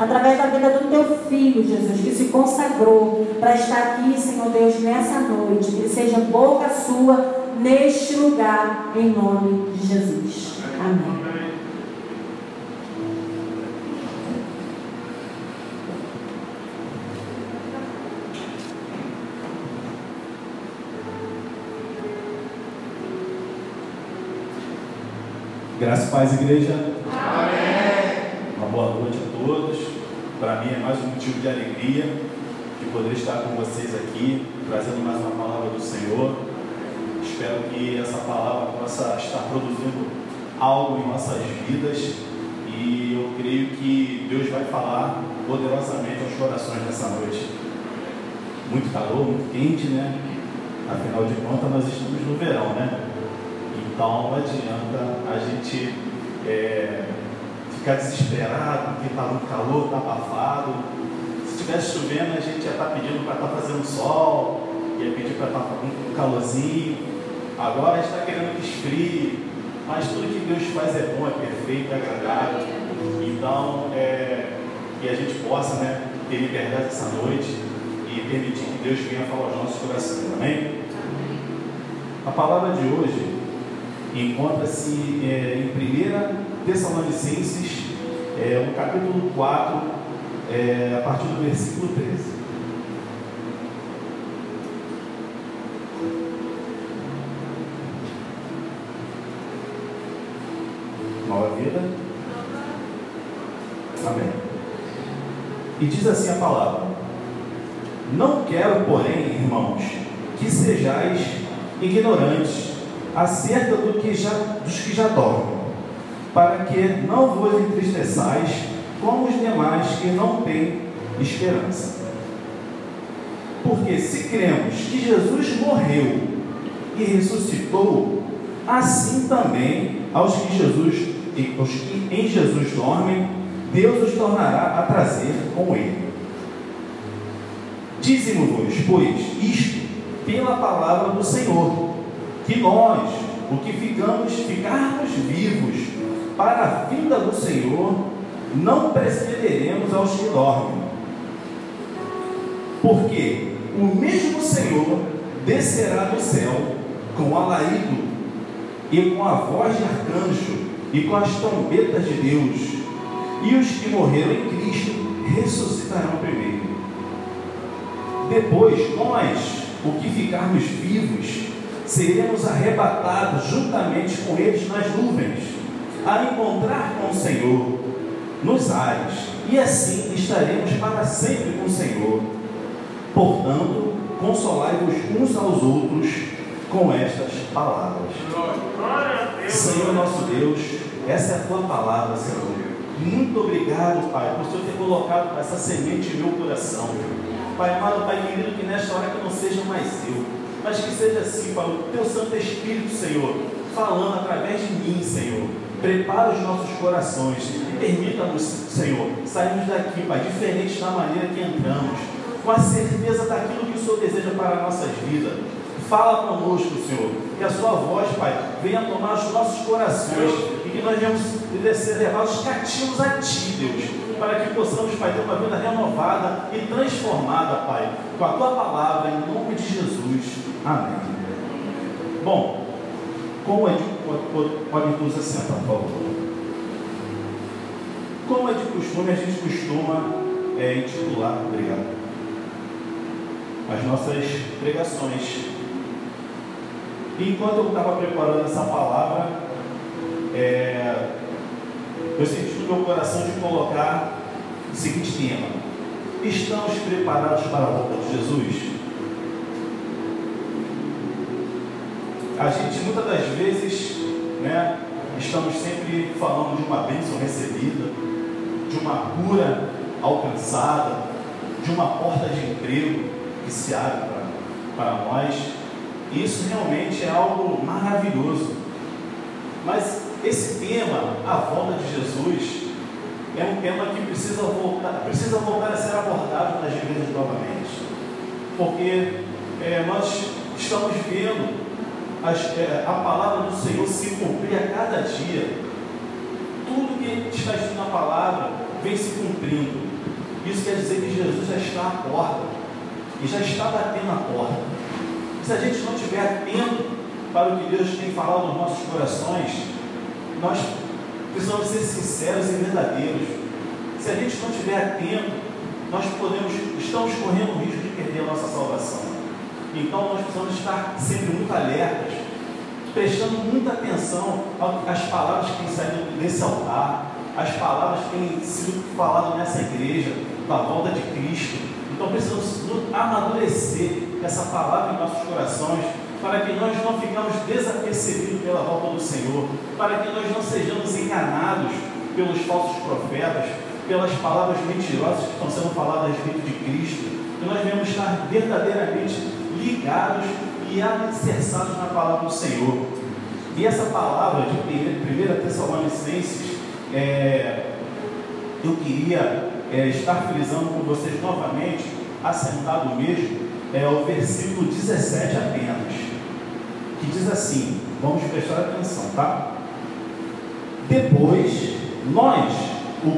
através da vida do teu filho, Jesus, que se consagrou para estar aqui, Senhor Deus, nessa noite. Que seja boca sua neste lugar, em nome de Jesus. Amém. Graças paz, igreja. Amém. Uma boa noite a todos. Para mim é mais um motivo de alegria de poder estar com vocês aqui, trazendo mais uma palavra do Senhor. Espero que essa palavra possa estar produzindo algo em nossas vidas e eu creio que Deus vai falar poderosamente aos corações nessa noite. Muito calor, muito quente, né? Afinal de contas, nós estamos no verão, né? Então não adianta a gente é, ficar desesperado porque está muito calor, está abafado. Se estivesse chovendo, a gente ia estar tá pedindo para estar tá fazendo sol, ia pedir para estar tá com um calorzinho. Agora a gente está querendo que esfrie, mas tudo que Deus faz é bom, é perfeito, é agradável. Então, é, que a gente possa né, ter liberdade essa noite e permitir que Deus venha falar aos nossos corações. Amém? A palavra de hoje encontra-se é, em 1 Tessalonicenses, é, no capítulo 4, é, a partir do versículo 13. Nova vida. Amém. E diz assim a palavra: Não quero, porém, irmãos, que sejais ignorantes acerca do que já, dos que já dormem, para que não vos entristeçais como os demais que não têm esperança. Porque se cremos que Jesus morreu e ressuscitou, assim também aos que Jesus aos que em Jesus dormem, Deus os tornará a trazer com ele. Dizemos-vos, pois, isto pela palavra do Senhor que nós, o que ficamos, ficarmos vivos para a vinda do Senhor, não precederemos aos que dormem. Porque o mesmo Senhor descerá do céu com alarido e com a voz de arcanjo e com as trombetas de Deus, e os que morreram em Cristo ressuscitarão primeiro. Depois, nós, o que ficarmos vivos, seremos arrebatados juntamente com eles nas nuvens, a encontrar com o Senhor nos ares, e assim estaremos para sempre com o Senhor. Portanto, consolai-vos uns aos outros com estas palavras. Senhor nosso Deus, essa é a tua palavra, Senhor. Muito obrigado, Pai, por Senhor ter colocado essa semente em meu coração. Pai amado, Pai querido, que nesta hora que não seja mais eu, mas que seja assim, Pai, o teu Santo Espírito, Senhor, falando através de mim, Senhor. Prepara os nossos corações e permita-nos, Senhor, sairmos daqui, Pai, diferentes da maneira que entramos, com a certeza daquilo que o Senhor deseja para as nossas vidas. Fala conosco, Senhor, que a Sua voz, Pai, venha tomar os nossos corações e que nós venhamos ser levados cativos a Ti, Deus para que possamos, Pai, ter uma vida renovada e transformada, Pai, com a Tua palavra, em nome de Jesus. Amém. Como é de. Pode, nos assentar, por favor. Como é de costume, a gente costuma é, intitular, obrigado, as nossas pregações. E enquanto eu estava preparando essa palavra, é, eu senti no meu coração de colocar o seguinte tema: Estamos preparados para a volta de Jesus? A gente muitas das vezes, né, estamos sempre falando de uma bênção recebida, de uma cura alcançada, de uma porta de emprego que se abre para, nós. Isso realmente é algo maravilhoso. Mas esse tema, a volta de Jesus, é um tema que precisa voltar, precisa voltar a ser abordado nas igrejas novamente. Porque é, nós estamos vendo a palavra do Senhor se cumprir a cada dia. Tudo que está escrito na palavra vem se cumprindo. Isso quer dizer que Jesus já está à porta e já está batendo a porta. Se a gente não estiver atento para o que Deus tem falado nos nossos corações, nós precisamos ser sinceros e verdadeiros. Se a gente não estiver atento, nós podemos, estamos correndo o risco de perder a nossa salvação. Então nós precisamos estar sempre muito alertas, prestando muita atenção às palavras que têm saído desse altar, às palavras que têm sido faladas nessa igreja, da volta de Cristo. Então precisamos amadurecer essa palavra em nossos corações, para que nós não ficamos desapercebidos pela volta do Senhor, para que nós não sejamos enganados pelos falsos profetas, pelas palavras mentirosas que estão sendo faladas a respeito de Cristo, que nós devemos estar verdadeiramente ligados e alicerçados na palavra do Senhor. E essa palavra de 1 Tessalonicenses, é, eu queria é, estar frisando com vocês novamente, assentado mesmo, é o versículo 17 apenas, que diz assim: vamos prestar atenção, tá? Depois, nós,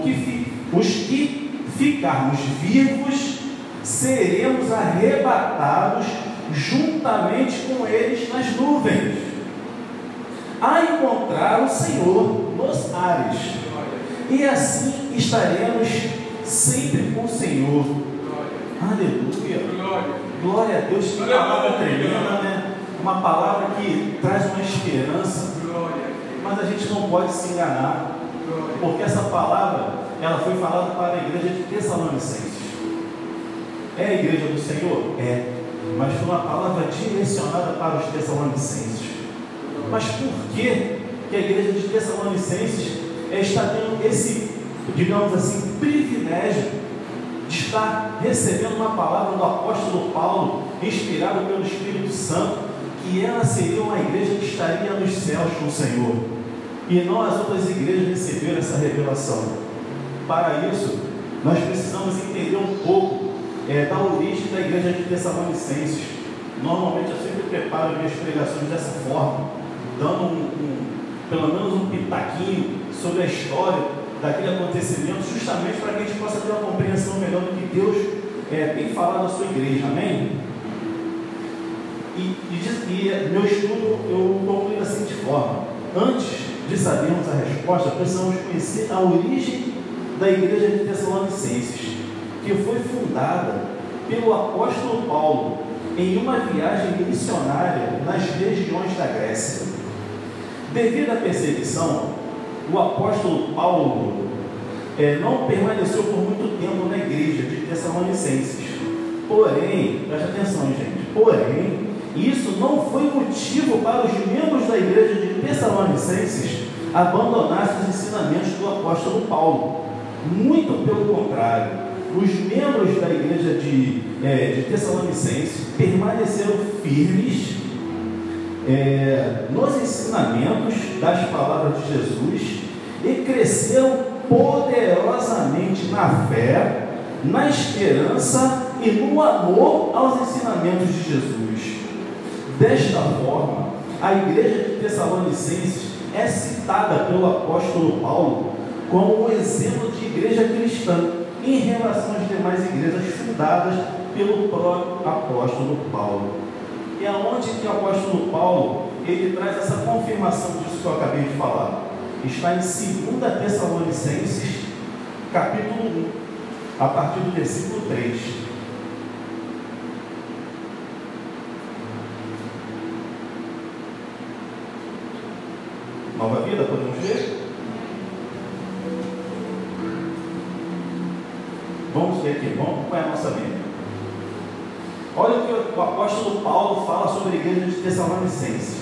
que, os que ficarmos vivos, seremos arrebatados juntamente com eles nas nuvens, a encontrar o Senhor nos ares, e assim estaremos sempre com o Senhor. Aleluia. Glória a Deus. Que palavra tremenda, né? Uma palavra que traz uma esperança. Mas a gente não pode se enganar. Porque essa palavra, ela foi falada para a igreja de Tessalonicenses. É a igreja do Senhor? É. Mas foi uma palavra direcionada para os Tessalonicenses. Mas por que, que a igreja de Tessalonicenses está tendo esse, digamos assim, privilégio está recebendo uma palavra do apóstolo Paulo, inspirado pelo Espírito Santo, que ela seria uma igreja que estaria nos céus com o Senhor. E não as outras igrejas receberam essa revelação. Para isso, nós precisamos entender um pouco é, da origem da igreja de Tessalonicenses. Normalmente eu sempre preparo minhas pregações dessa forma, dando um, um, pelo menos um pitaquinho sobre a história daquele acontecimento, justamente para que a gente possa ter uma compreensão melhor do que Deus é, tem falado à sua igreja, amém? E, e, e meu estudo eu concluí da seguinte forma: antes de sabermos a resposta, precisamos conhecer a origem da igreja de Tessalonicenses, que foi fundada pelo apóstolo Paulo em uma viagem missionária nas regiões da Grécia. Devido à perseguição, o apóstolo Paulo é, não permaneceu por muito tempo na igreja de Tessalonicenses. Porém, preste atenção, gente. Porém, isso não foi motivo para os membros da igreja de Tessalonicenses abandonarem os ensinamentos do apóstolo Paulo. Muito pelo contrário, os membros da igreja de, é, de Tessalonicenses permaneceram firmes é, nos ensinamentos das palavras de Jesus e cresceram poderosamente na fé, na esperança e no amor aos ensinamentos de Jesus. Desta forma, a igreja de Tessalonicenses é citada pelo apóstolo Paulo como um exemplo de igreja cristã em relação às demais igrejas fundadas pelo próprio apóstolo Paulo. E aonde que o apóstolo Paulo ele traz essa confirmação disso que eu acabei de falar? Está em 2 Tessalonicenses, capítulo 1, a partir do versículo 3. Nova vida, podemos ver? Ver aqui, vamos acompanhar a nossa Bíblia. Olha o que o apóstolo Paulo fala sobre a igreja de Tessalonicenses.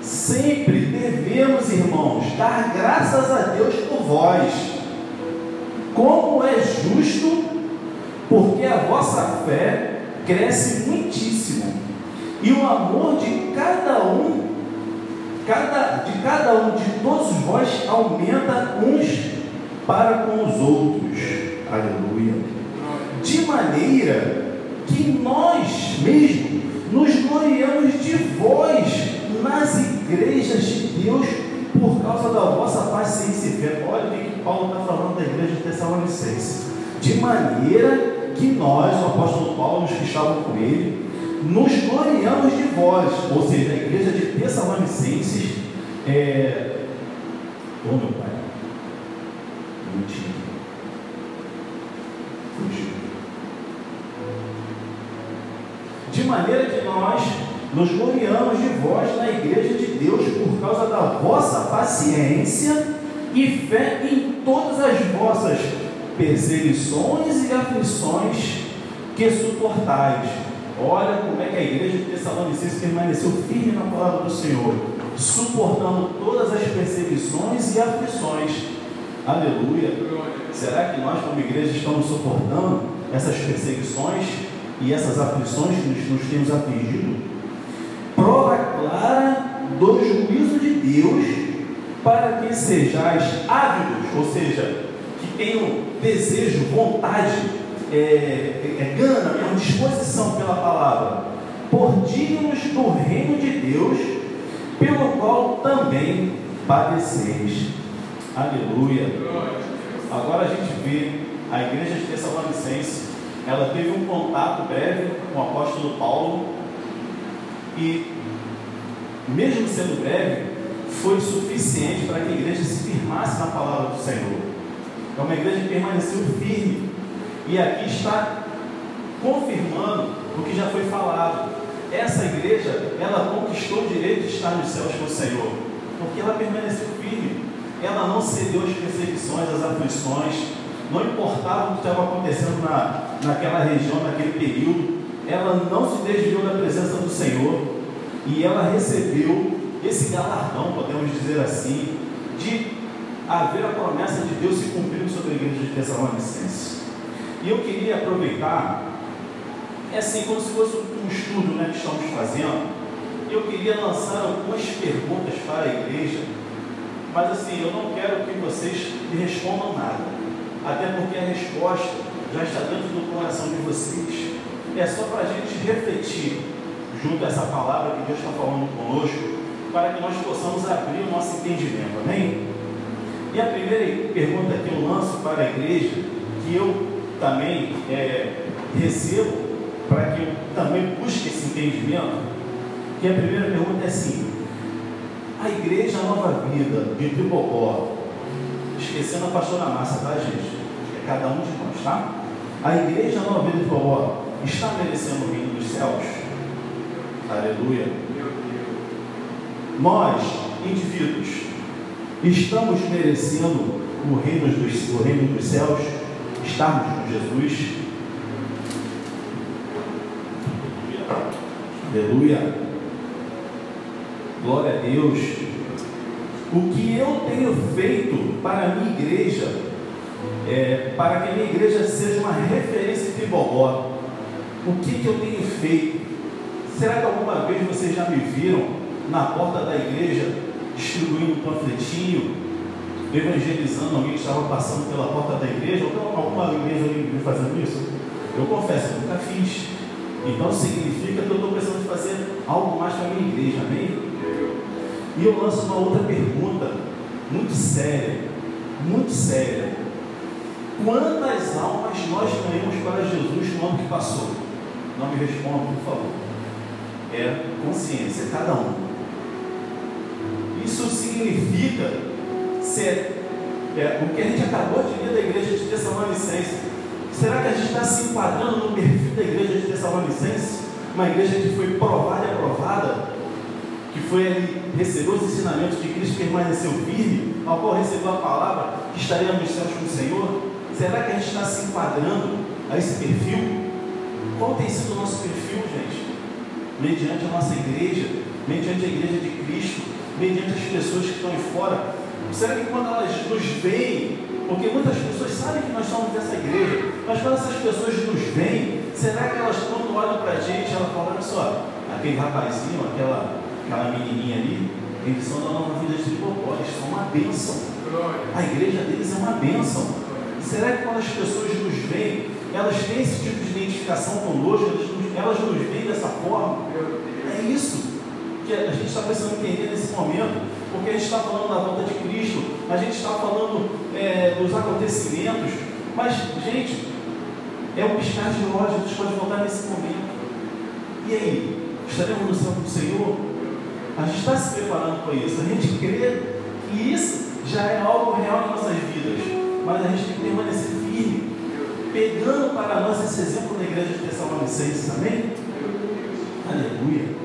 Sempre devemos, irmãos, dar graças a Deus por vós, como é justo, porque a vossa fé cresce muitíssimo, e o amor de cada um, cada, de cada um de todos vós aumenta uns para com os outros. Aleluia. De maneira que nós mesmos nos gloriamos de vós nas igrejas de Deus por causa da vossa paciência. Olha o que que Paulo está falando da igreja de Tessalonicense. De maneira que nós, o apóstolo Paulo, os que estavam com ele, nos gloriamos de vós, ou seja, a igreja de Tessalonicenses, é... oh meu pai, não tinha. Fugiu. De maneira que nós nos gloriamos de vós na igreja de Deus por causa da vossa paciência e fé em todas as vossas perseguições e aflições que suportais. Olha como é que a igreja de Tessalonicenses permaneceu firme na palavra do Senhor, suportando todas as perseguições e aflições. Aleluia. Será que nós, como igreja, estamos suportando essas perseguições e essas aflições que nos, nos temos afligido? Prova clara do juízo de Deus para que sejais ávidos, ou seja, que tenham desejo, vontade, é, é, é gana, mesmo, disposição pela palavra, por dignos do reino de Deus, pelo qual também padeceis. Aleluia. Agora a gente vê a igreja de Tessalonicense, ela teve um contato breve com o apóstolo Paulo e, mesmo sendo breve, foi suficiente para que a igreja se firmasse na palavra do Senhor. É uma igreja que permaneceu firme. E aqui está confirmando o que já foi falado. Essa igreja, ela conquistou o direito de estar nos céus com o Senhor, porque ela permaneceu firme. Ela não cedeu às perseguições, às aflições, não importava o que estava acontecendo na, naquela região, naquele período, ela não se desviou da presença do Senhor e ela recebeu esse galardão, podemos dizer assim, de haver a promessa de Deus se cumprindo sobre a igreja de Tessalonicenses. E eu queria aproveitar, é assim, como se fosse um estudo né, que estamos fazendo, eu queria lançar algumas perguntas para a igreja, mas assim, eu não quero que vocês me respondam nada, até porque a resposta já está dentro do coração de vocês. É só para a gente refletir junto a essa palavra que Deus está falando conosco para que nós possamos abrir o nosso entendimento. Amém? E a primeira pergunta que eu lanço para a igreja, que eu também é, recebo, para que eu também busque esse entendimento, que a primeira pergunta é assim: a igreja Nova Vida de Tribocó, esquecendo a pastora Massa, tá, gente? É cada um de nós, tá? A igreja Nova Vida de Tribocó está merecendo o reino dos céus? Aleluia nós, indivíduos, estamos merecendo o reino dos, o reino dos céus, estarmos com Jesus. Aleluia. Glória a Deus. O que eu tenho feito para a minha igreja, é, para que a minha igreja seja uma referência em Tribogó, o que, que eu tenho feito? Será que alguma vez vocês já me viram na porta da igreja, distribuindo um panfletinho, evangelizando alguém que estava passando pela porta da igreja, ou alguma igreja alguém fazendo isso? Eu confesso, eu nunca fiz. Então significa que eu estou precisando fazer algo mais para a minha igreja, amém? E eu lanço uma outra pergunta, muito séria, muito séria. Quantas almas nós ganhamos para Jesus no ano que passou? Não me responda, por favor. É consciência, cada um. Isso significa ser é, o que a gente acabou de ler da igreja de Tessalonicense. Será que a gente está se enquadrando no perfil da igreja de Tessalonicense? Uma igreja que foi provada e aprovada, que foi ali, recebeu os ensinamentos de Cristo, permaneceu firme, ao qual recebeu a palavra que estaria nos céus com o Senhor? Será que a gente está se enquadrando a esse perfil? Qual tem sido o nosso perfil, gente? Mediante a nossa igreja, mediante a igreja de Cristo, mediante as pessoas que estão aí fora. Será que quando elas nos veem, porque muitas pessoas sabem que nós somos dessa igreja, mas quando essas pessoas nos veem, será que elas quando olham para a gente, elas falam, olha só, aquele rapazinho, aquela, aquela menininha ali, eles são da nova vida de Tripopó, eles são uma bênção. A igreja deles é uma bênção. Será que quando as pessoas nos veem, elas têm esse tipo de identificação conosco, elas nos, elas nos veem dessa forma? É isso que a gente está precisando entender nesse momento. porque a gente está falando da volta de Cristo, a gente está falando é, dos acontecimentos, mas, gente, é um piscar de olhos, Jesus pode voltar nesse momento. E aí, estaremos no céu do Senhor? A gente está se preparando para isso, a gente crê que isso já é algo real em nossas vidas, mas a gente tem que permanecer firme, pegando para nós esse exemplo da igreja de Tessalonicenses, amém? Aleluia.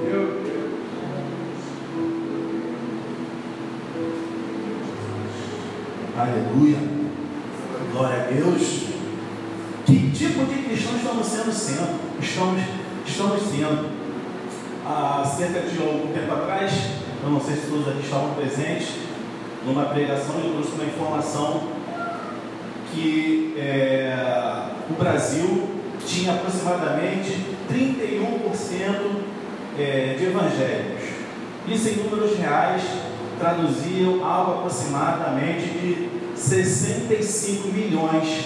Aleluia. Glória a Deus. Que tipo de cristãos estamos sendo sendo? Estamos, estamos sendo. Há cerca de algum tempo atrás, eu não sei se todos aqui estavam presentes, numa pregação eu trouxe uma informação que é, o Brasil tinha aproximadamente 31% é, de evangélicos. Isso em números reais traduziam algo aproximadamente de 65 milhões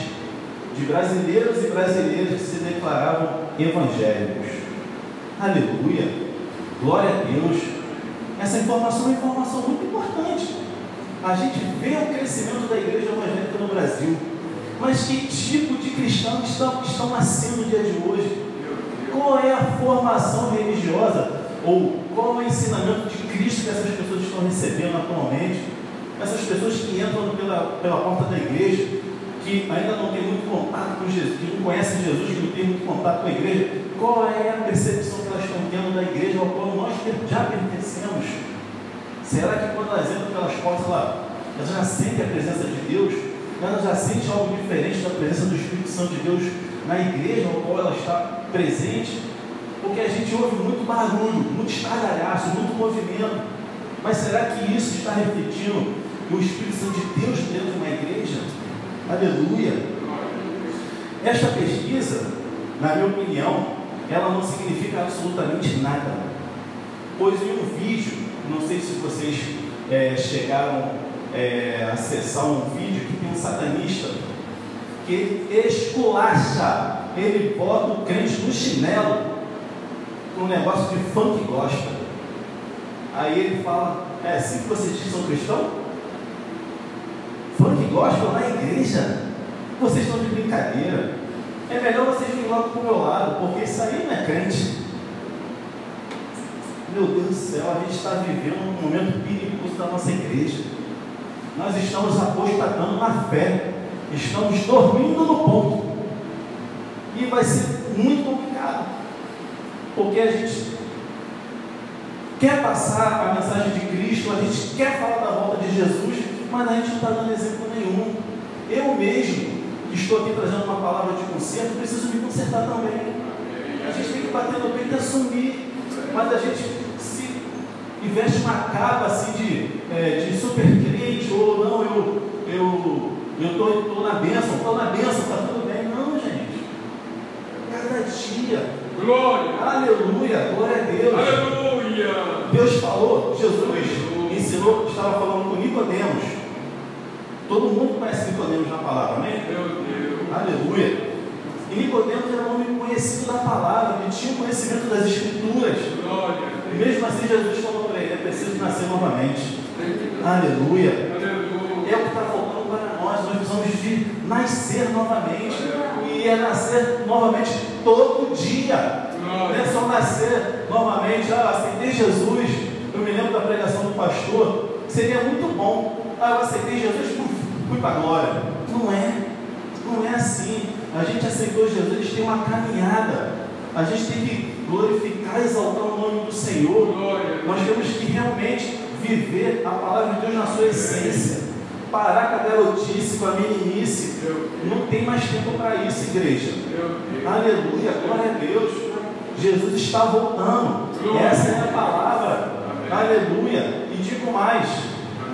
de brasileiros e brasileiras que se declaravam evangélicos. Aleluia! Glória a Deus! Essa informação é uma informação muito importante. A gente vê o crescimento da igreja evangélica no Brasil. Mas que tipo de cristãos estão, estão nascendo no dia de hoje? Qual é a formação religiosa? Ou qual é o ensinamento de Cristo que essas pessoas estão recebendo atualmente? Essas pessoas que entram pela, pela porta da igreja, que ainda não tem muito contato com Jesus, que não conhecem Jesus, que não tem muito contato com a igreja, qual é a percepção que elas estão tendo da igreja ao qual nós já pertencemos? Será que quando elas entram pelas portas, elas já sentem a presença de Deus? Elas já sentem algo diferente da presença do Espírito Santo de Deus na igreja ao qual ela está presente? Porque a gente ouve muito barulho, muito estardalhaço, muito movimento. Mas será que isso está refletindo o Espírito Santo de Deus dentro de uma igreja? Aleluia! Esta pesquisa, na minha opinião, ela não significa absolutamente nada. Pois em um vídeo, não sei se vocês é, chegaram é, a acessar um vídeo que satanista que ele esculacha, ele bota o crente no chinelo um negócio de funk gospel. Aí ele fala, é assim que vocês são cristãos? Funk gospel na igreja? Vocês estão de brincadeira. É melhor vocês virem logo para o meu lado, porque isso aí não é crente. Meu Deus do céu, a gente está vivendo um momento perigoso da nossa igreja. Nós estamos apostatando na fé. Estamos dormindo no ponto. E vai ser muito complicado. Porque a gente quer passar a mensagem de Cristo, a gente quer falar da volta de Jesus, mas a gente não está dando exemplo nenhum. Eu mesmo, que estou aqui trazendo uma palavra de conserto, preciso me consertar também. A gente tem que bater no peito e assumir, mas a gente investe uma capa assim de, é, de super crente, ou não, eu eu eu estou na bênção, estou na bênção, está tudo bem. Não, gente. Cada dia Glória. Aleluia. Glória a Deus. Aleluia. Deus falou, Jesus Aleluia. ensinou, estava falando com Nicodemos. Todo mundo conhece Nicodemos na palavra, amém? Meu Deus. Aleluia. E Nicodemos era um homem conhecido da palavra, ele tinha conhecimento das escrituras. Glória. Mesmo assim Jesus falou para ele, é preciso nascer novamente. Aleluia. Aleluia. É o que está faltando para nós, nós precisamos de nascer novamente. E é nascer novamente todo dia. Não é só nascer novamente, ah, aceitei Jesus. Eu me lembro da pregação do pastor, seria muito bom. Ah, eu aceitei Jesus, fui para a glória. Não é, não é assim. A gente aceitou Jesus, a gente tem uma caminhada. A gente tem que glorificar, exaltar o nome do Senhor. Glória. Nós temos que realmente viver a palavra de Deus na sua essência. Parar com a garotice, com a meninice. Não tem mais tempo para isso, igreja. Aleluia, glória a Deus. Jesus está voltando. Essa é a palavra. Aleluia. E digo mais: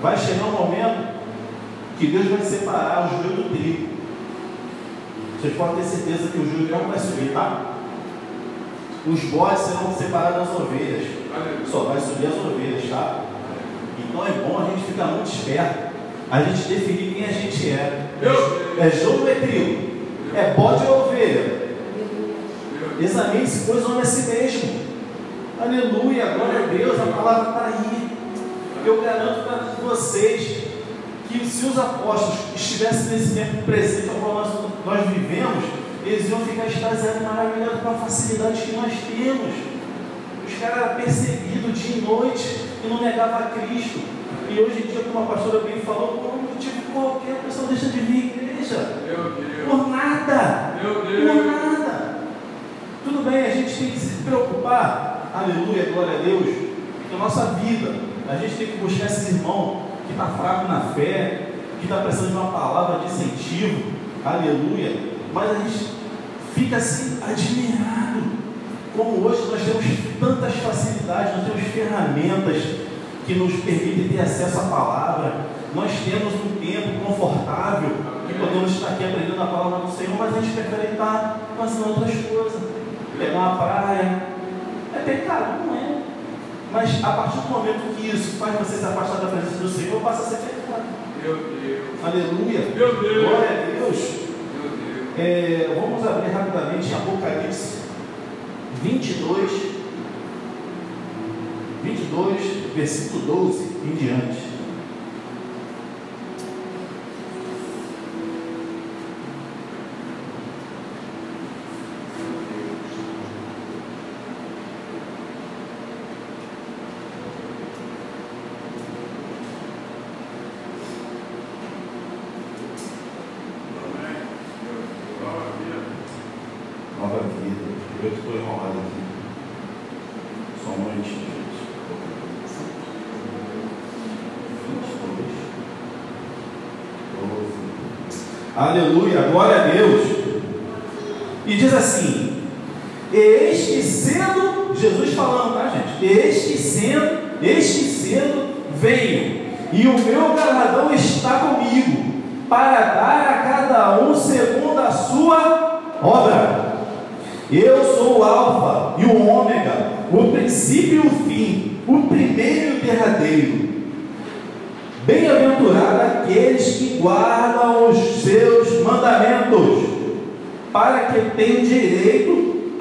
vai chegar um momento que Deus vai separar o joio do trigo. Vocês podem ter certeza que o joio não vai subir, tá? Os bodes serão separados das ovelhas. Só vai subir as ovelhas, tá? Então é bom a gente ficar muito esperto a gente definir quem a gente é. É jogo ou é trigo? É bode ou ovelha? Examine-se, pois, homem a si mesmo. Aleluia, glória a Deus, a palavra está aí. eu garanto para vocês que se os apóstolos estivessem nesse tempo presente ao qual nós, nós vivemos, eles iam ficar extasiados, maravilhados com a facilidade que nós temos. Os caras eram perseguidos dia e noite e não negavam a Cristo. E hoje em dia, como a pastora bem falou, por um motivo qualquer, a pessoa deixa de vir à igreja. Meu Deus. Por nada. Meu Por nada. Tudo bem, a gente tem que se preocupar, aleluia, glória a Deus, com a nossa vida. A gente tem que buscar esse irmão que está fraco na fé, que está precisando de uma palavra de incentivo, aleluia. Mas a gente fica assim admirado. Como hoje nós temos tantas facilidades, nós temos ferramentas que nos permitem ter acesso à palavra. Nós temos um tempo confortável que podemos estar aqui aprendendo a palavra do Senhor, mas a gente prefere estar fazendo outras coisas. Pegar uma praia. É pecado, não é? Mas a partir do momento que isso faz você se afastar da presença do Senhor, passa a ser pecado. Meu Deus. Aleluia. Meu Deus. Glória a Deus. É, vamos abrir rapidamente Apocalipse 22, 22, versículo 12 em diante. Aleluia,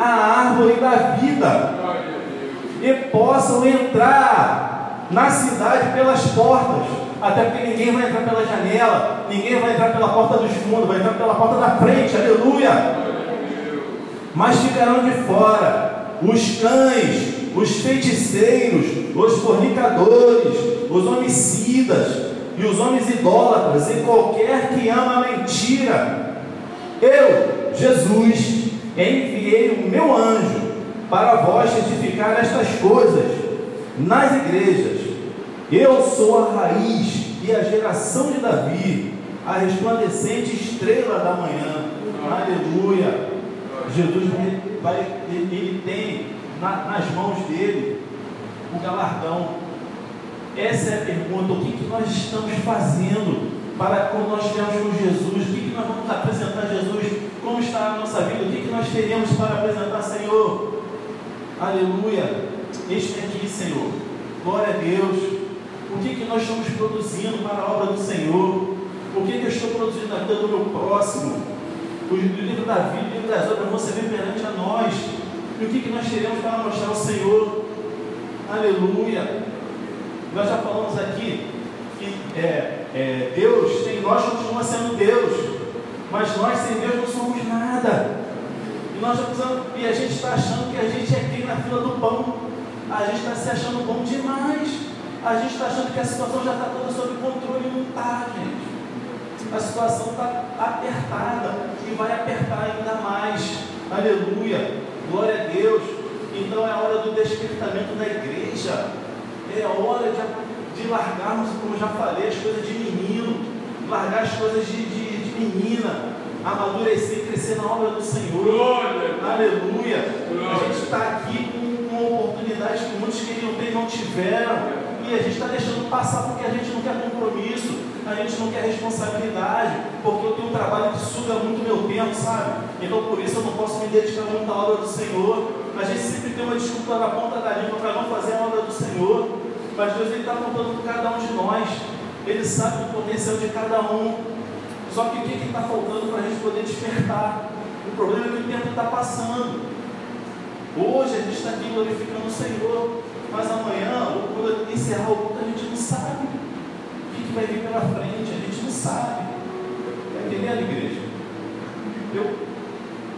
à árvore da vida a e possam entrar na cidade pelas portas. Até porque ninguém vai entrar pela janela, ninguém vai entrar pela porta dos fundos, vai entrar pela porta da frente, aleluia a mas ficarão de fora os cães, os feiticeiros, os fornicadores, os homicidas e os homens idólatras e qualquer que ama a mentira. Eu, Jesus, enviei o meu anjo para vós testificar estas coisas nas igrejas. Eu sou a raiz e a geração de Davi, a resplandecente estrela da manhã. Aleluia. Jesus vai, ele tem na- nas mãos dele o galardão. Essa é a pergunta: o que, que nós estamos fazendo para quando nós estivermos com Jesus? O que, que nós vamos apresentar a Jesus? Como está a nossa vida? O que, que nós teremos para apresentar, Senhor? Aleluia. Este aqui, Senhor. Glória a Deus. O que, que nós estamos produzindo para a obra do Senhor? O que, que eu estou produzindo na vida do meu próximo? O livro da vida, o livro das obras vão servir perante a nós. E o que, que nós teremos para mostrar ao Senhor? Aleluia. Nós já falamos aqui que é, é, Deus em nós continua sendo Deus, mas nós sem Deus não somos nada. E, nós precisamos, e a gente está achando que a gente é quem na fila do pão. A gente está se achando bom demais. A gente está achando que a situação já está toda sob controle não está, gente. A situação está apertada e vai apertar ainda mais. Aleluia. Glória a Deus. Então é hora do despertamento da igreja. É hora de, de largarmos, como já falei, as coisas de menino, largar as coisas de, de, de menina, amadurecer e crescer na obra do Senhor. Glória. Aleluia. A Glória. gente está aqui com uma oportunidade que muitos queriam ter e não tiveram. E a gente está deixando passar porque a gente não quer compromisso, a gente não quer responsabilidade, porque eu tenho um trabalho que suga muito meu tempo, sabe? Então por isso eu não posso me dedicar muito à obra do Senhor. A gente sempre tem uma desculpa na ponta da língua para não fazer a obra do Senhor. Mas Deus está contando com cada um de nós. Ele sabe o potencial de cada um. Só que o que está faltando para a gente poder despertar? O problema é que o tempo está passando. Hoje a gente está aqui glorificando o Senhor. Mas amanhã, ou quando encerrar o culto, a gente não sabe. O que, que vai vir pela frente, a gente não sabe. Está entendendo, igreja? Eu,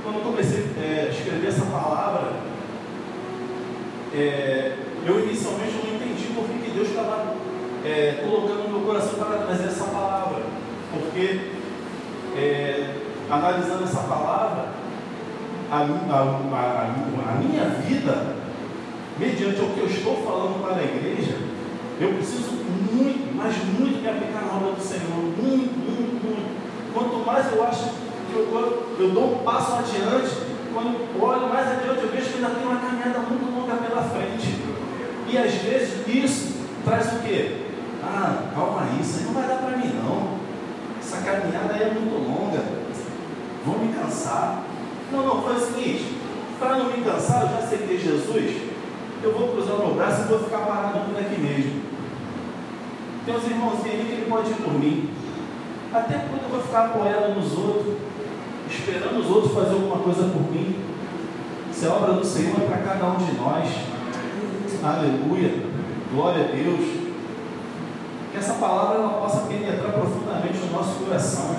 quando comecei é, a escrever essa palavra, é, eu inicialmente não entendi por que Deus estava é, colocando no meu coração para trazer essa palavra. Porque, é, analisando essa palavra, a, a, a, a, minha vida, mediante o que eu estou falando para a igreja, eu preciso muito, mas muito me aplicar na obra do Senhor. Muito, muito, muito. Quanto mais eu acho que eu, eu dou um passo adiante, quando eu olho mais adiante, eu vejo que ainda tem uma caminhada muito longa pela frente. E às vezes isso traz o quê? Ah, calma aí, isso aí não vai dar para mim não. Essa caminhada é muito longa. Vou me cansar. Não, não, foi o seguinte, para não me cansar, eu já aceitei Jesus, eu vou cruzar o meu braço e vou ficar parado por aqui mesmo. Tem uns irmãozinhos ali que ele pode ir por mim. Até quando eu vou ficar apoiado nos outros, esperando os outros fazer alguma coisa por mim. Isso é obra do Senhor para cada um de nós. Aleluia. Glória a Deus. Que essa palavra ela possa penetrar profundamente no nosso coração.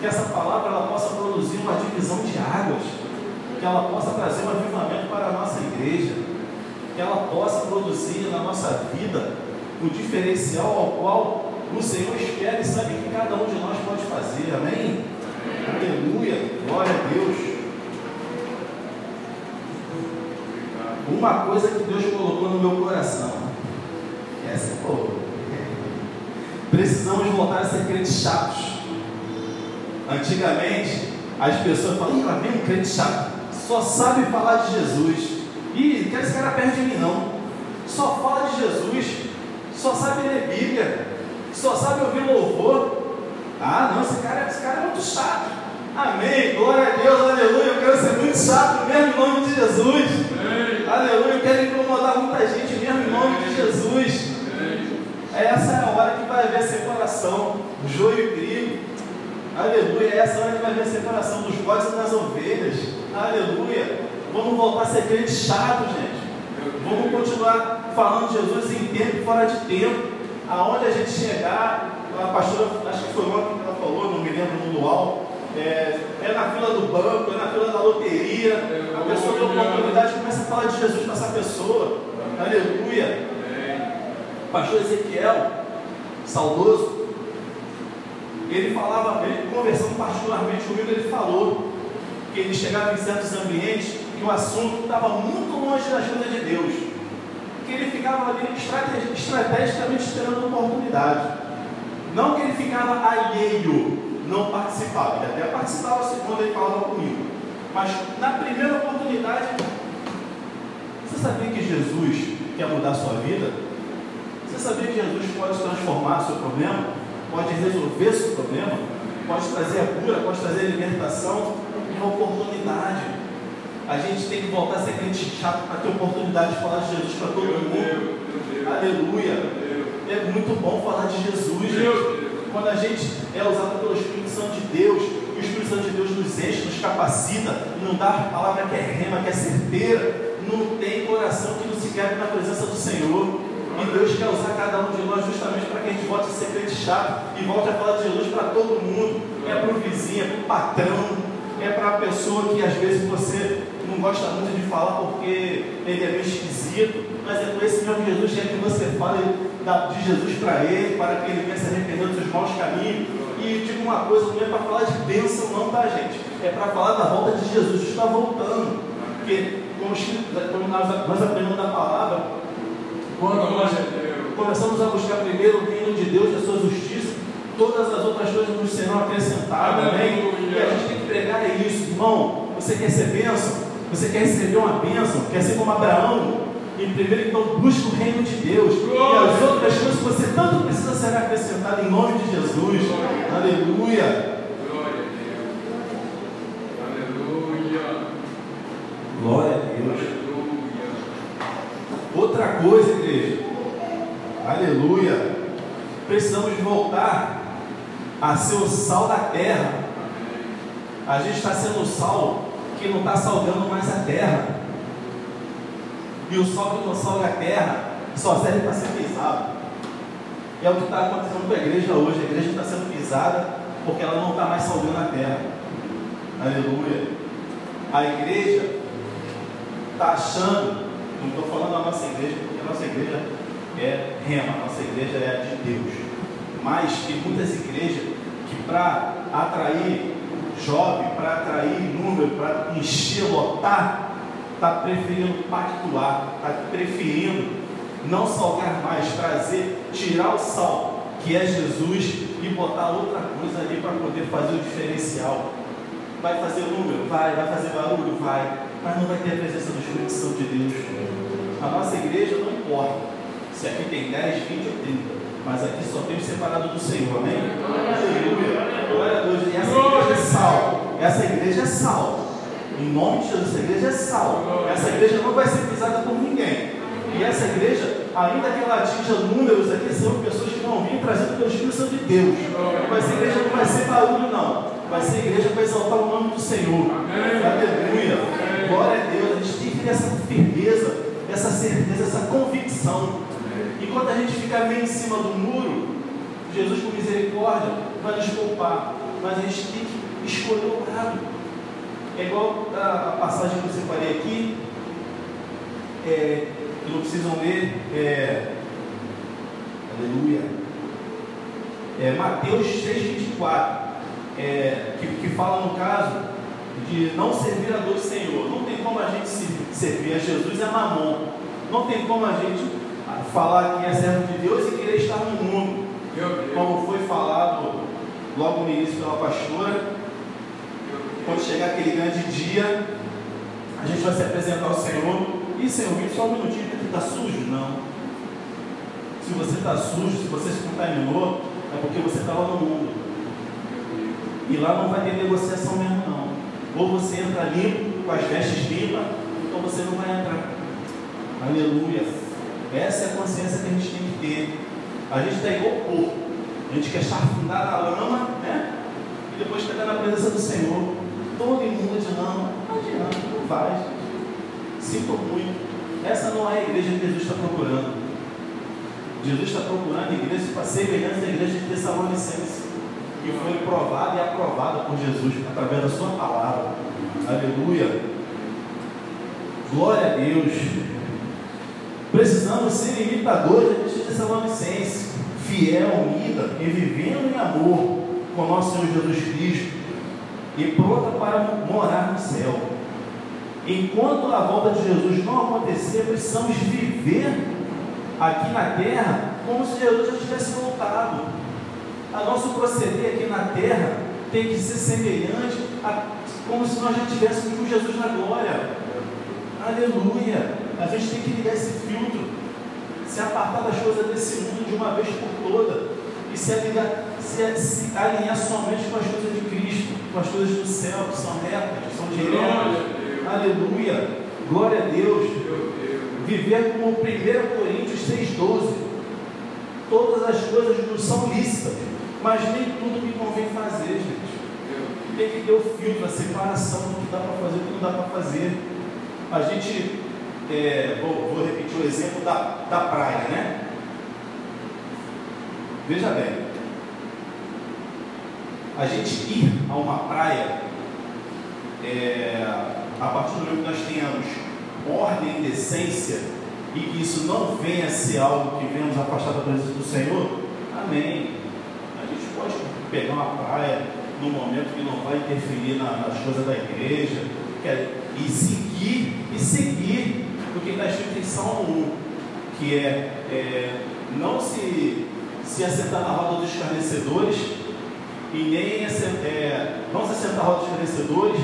Que essa palavra ela possa produzir uma divisão de águas. Que ela possa trazer um avivamento para a nossa igreja. Que ela possa produzir na nossa vida o diferencial ao qual o Senhor espera e sabe que cada um de nós pode fazer. Amém? Aleluia. Glória a Deus. Uma coisa que Deus colocou no meu coração. Essa é boa. Precisamos voltar a ser crentes chatos. Antigamente, as pessoas falam, ih, lá vem um crente chato. Só sabe falar de Jesus. Ih, quer esse cara perto de mim não. Só fala de Jesus. Só sabe ler Bíblia. Só sabe ouvir louvor. Ah, não, esse cara, esse cara é muito chato. Amém. Glória a Deus, aleluia. Eu quero ser muito chato mesmo em nome de Jesus. Aleluia. Eu quero incomodar muita gente mesmo em nome de Jesus. Essa é a hora que vai haver separação do joio e trigo. Aleluia. Essa é a hora que vai haver separação dos bodes e das ovelhas. Aleluia. Vamos voltar a ser crentes chatos, gente. Vamos continuar falando de Jesus em tempo e fora de tempo. Aonde a gente chegar, a pastora, acho que foi ontem que ela falou, não me lembro no luau, é, é, na fila do banco, é na fila da loteria, a pessoa tem oportunidade começa a falar de Jesus para essa pessoa. Aleluia. Pastor Ezequiel, saudoso, ele falava, ele conversando particularmente comigo, ele falou que ele chegava em certos ambientes que o assunto estava muito longe da ajuda de Deus. Que ele ficava ali estrategi estrategicamente esperando uma oportunidade. Não que ele ficava alheio, não participava. Ele até participava quando ele falava comigo. Mas na primeira oportunidade, você sabia que Jesus quer mudar a sua vida? Você sabia que Jesus pode transformar o seu problema? Pode resolver o seu problema? Pode trazer a cura? Pode trazer a libertação? É uma oportunidade. A gente tem que voltar a ser crente chato para ter oportunidade de falar de Jesus para todo mundo. Aleluia. É muito bom falar de Jesus, gente. Quando a gente é usado pelo Espírito Santo de Deus, o Espírito Santo de Deus nos enche, nos capacita, não dá a palavra que é rema, que é certeira, não tem coração que não se quebre na presença do Senhor. E Deus quer usar cada um de nós justamente para que a gente volte a ser crente chato e volte a falar de Jesus para todo mundo. É para o vizinho, é para o patrão, é para a pessoa que às vezes você não gosta muito de falar porque ele é meio esquisito, mas é com esse mesmo Jesus que é que você fala de Jesus para ele, para que ele venha se arrepender dos seus maus caminhos. E digo uma coisa, não é para falar de bênção não, tá gente? É para falar da volta de Jesus, está voltando. Porque como, nós aprendemos da palavra, quando nós começamos a buscar primeiro o reino de Deus e a sua justiça, todas as outras coisas nos serão acrescentadas, amém? E a gente tem que pregar isso, irmão. Você quer ser bênção? Você quer receber uma bênção? Quer ser como Abraão? E primeiro então busca o reino de Deus. E as outras coisas que você tanto precisa serão acrescentadas em nome de Jesus. Aleluia. Glória a Deus. Aleluia. Glória a Deus. Outra coisa, igreja. Aleluia. Precisamos voltar a ser o sal da terra. A gente está sendo o sal que não está salgando mais a terra. E o sol que consola a terra só serve para ser pisado. É o que está acontecendo com a igreja hoje. A igreja está sendo pisada porque ela não está mais salvando a terra. Aleluia. A igreja está achando, não estou falando da nossa igreja, porque a nossa igreja é rema, a nossa igreja é de Deus. Mas tem muitas igrejas que para atrair jovem, para atrair número, para encher, lotar, está preferindo pactuar, está preferindo não salgar mais, trazer, tirar o sal, que é Jesus, e botar outra coisa ali para poder fazer o diferencial. Vai fazer número? Vai. Vai fazer barulho? Vai. Mas não vai ter a presença do Espírito Santo de Deus. A nossa igreja não importa se aqui tem 10, 20 ou 30, mas aqui só tem separado do Senhor, amém? Aleluia. Glória a Deus. E essa igreja é sal. Essa igreja é sal. Em nome de Jesus, essa igreja é sal. Essa igreja não vai ser pisada por ninguém. E essa igreja, ainda que ela atinja números aqui, são pessoas que vão vir trazendo pelo Espírito Santo de Deus. Mas essa igreja não vai ser barulho, não. Vai ser igreja para exaltar o nome do Senhor. Aleluia. Glória a Deus. A gente tem que ter essa firmeza, essa certeza, essa convicção. E quando a gente fica meio em cima do muro, Jesus, com misericórdia, vai nos poupar. Mas a gente tem que escolher o lado. É igual a passagem que eu separei aqui, é, que não precisam ler, é, aleluia, é, Mateus 6,24, é, que, que fala no caso de não servir a dois Senhor. Não tem como a gente se, servir a Jesus e a Mamon. Não tem como a gente falar que é servo de Deus e querer estar no mundo. Como foi falado logo no início pela pastora, quando chegar aquele grande dia, a gente vai se apresentar ao Senhor. E Senhor, só um minutinho que está sujo? Não. Se você está sujo, se você se contaminou, é porque você estava no mundo. E lá não vai ter negociação mesmo não. Ou você entra limpo, com as vestes limpas, ou você não vai entrar. Aleluia. Essa é a consciência que a gente tem que ter. A gente está igual o porco. A gente quer estar afundado na lama, né? E depois chegar na presença do Senhor. Todo imundo de lama. Não adianta, não vai. Sinto muito. Essa não é a igreja que Jesus está procurando. Jesus está procurando igrejas para semelhança à igreja de Tessalonicense, que foi provada e aprovada por Jesus através da sua palavra. Aleluia. Glória a Deus. Precisamos ser imitadores de Tessalonicense, fiel, unida e vivendo em amor com nosso Senhor Jesus Cristo e pronta para morar no céu. Enquanto a volta de Jesus não acontecer, precisamos viver aqui na terra como se Jesus já tivesse voltado. A nosso proceder aqui na terra tem que ser semelhante a como se nós já tivéssemos com Jesus na glória. Aleluia! A gente tem que ligar esse filtro, se apartar das coisas desse mundo de uma vez por toda e se, alinhar, se, se alinhar somente com as coisas de Cristo, com as coisas do céu, que são retas, que são diretas. Aleluia! Glória a Deus! Viver como 1 Coríntios 6,12. Todas as coisas nos são lícitas, mas nem tudo me convém fazer, gente. Tem que ter o filtro, a separação do que dá para fazer e do que não dá para fazer. A gente, é, vou, vou, repetir o exemplo da, da praia, né? Veja bem, a gente ir a uma praia, é, a partir do momento que nós tenhamos ordem e decência, e que isso não venha a ser algo que venha nos afastar da presença do Senhor, amém. Pegar uma praia num momento que não vai interferir na, nas coisas da igreja, é, e seguir, e seguir o que está escrito em Salmo 1, que é, é não se, se assentar na roda dos escarnecedores, e nem é, não se assentar na roda dos escarnecedores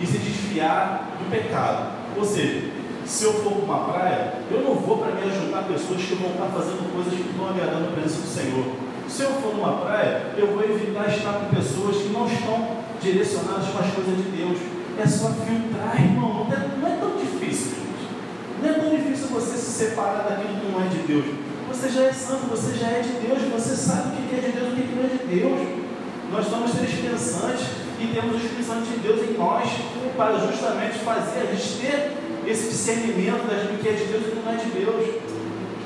e se desfiar do pecado. Ou seja, se eu for para uma praia, eu não vou para me ajudar pessoas que vão estar fazendo coisas que estão agradando a presença do Senhor. Se eu for numa praia, eu vou evitar estar com pessoas que não estão direcionadas para as coisas de Deus. É só filtrar, irmão. Não é, não é tão difícil, gente. Não é tão difícil você se separar daquilo que não é de Deus. Você já é santo, você já é de Deus, você sabe o que é de Deus e o que não é de Deus. Nós somos seres pensantes e temos o Espírito Santo de Deus em nós para justamente fazer a gente ter esse discernimento do que é de Deus e do que não é de Deus.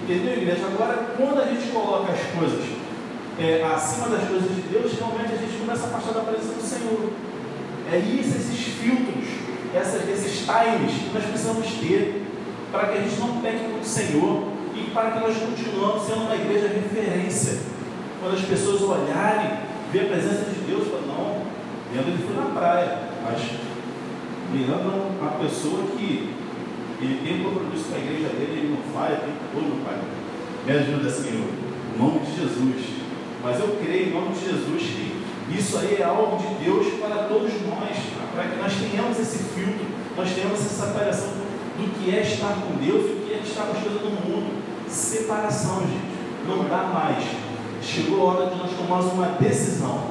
Entendeu, igreja? Agora, quando a gente coloca as coisas é, acima das coisas de Deus, realmente a gente começa a afastar da presença do Senhor. É isso, esses filtros, essas, esses times que nós precisamos ter para que a gente não pegue com o Senhor e para que nós continuemos sendo uma igreja referência. Quando as pessoas olharem, ver a presença de Deus, falam, não, Leandro ele foi na praia, mas Leandro é uma pessoa que ele tem um compromisso com a igreja dele, ele não falha, tem todo, Pai. Me ajuda, Senhor, em nome de Jesus. Mas eu creio em nome de Jesus que isso aí é algo de Deus para todos nós, para que nós tenhamos esse filtro, nós tenhamos essa separação do que é estar com Deus e o que é estar com as coisas do mundo. Separação, gente. Não dá mais. Chegou a hora de nós tomarmos uma decisão,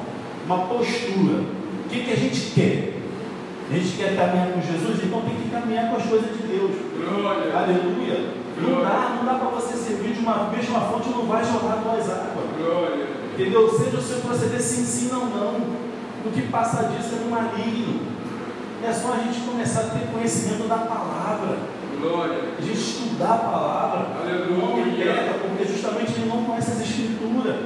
uma postura. O que, que a gente quer? A gente quer caminhar com Jesus, então tem que caminhar com as coisas de Deus. Glória. Aleluia. Não dá, não dá para você servir de uma mesma fonte não vai jorrar duas águas. Glória. Entendeu? Seja o seu proceder sim, sim, não, não. O que passa disso é no maligno. É só a gente começar a ter conhecimento da palavra. Glória. A gente estudar a palavra. Aleluia. Pega, porque justamente ele não conhece as escrituras.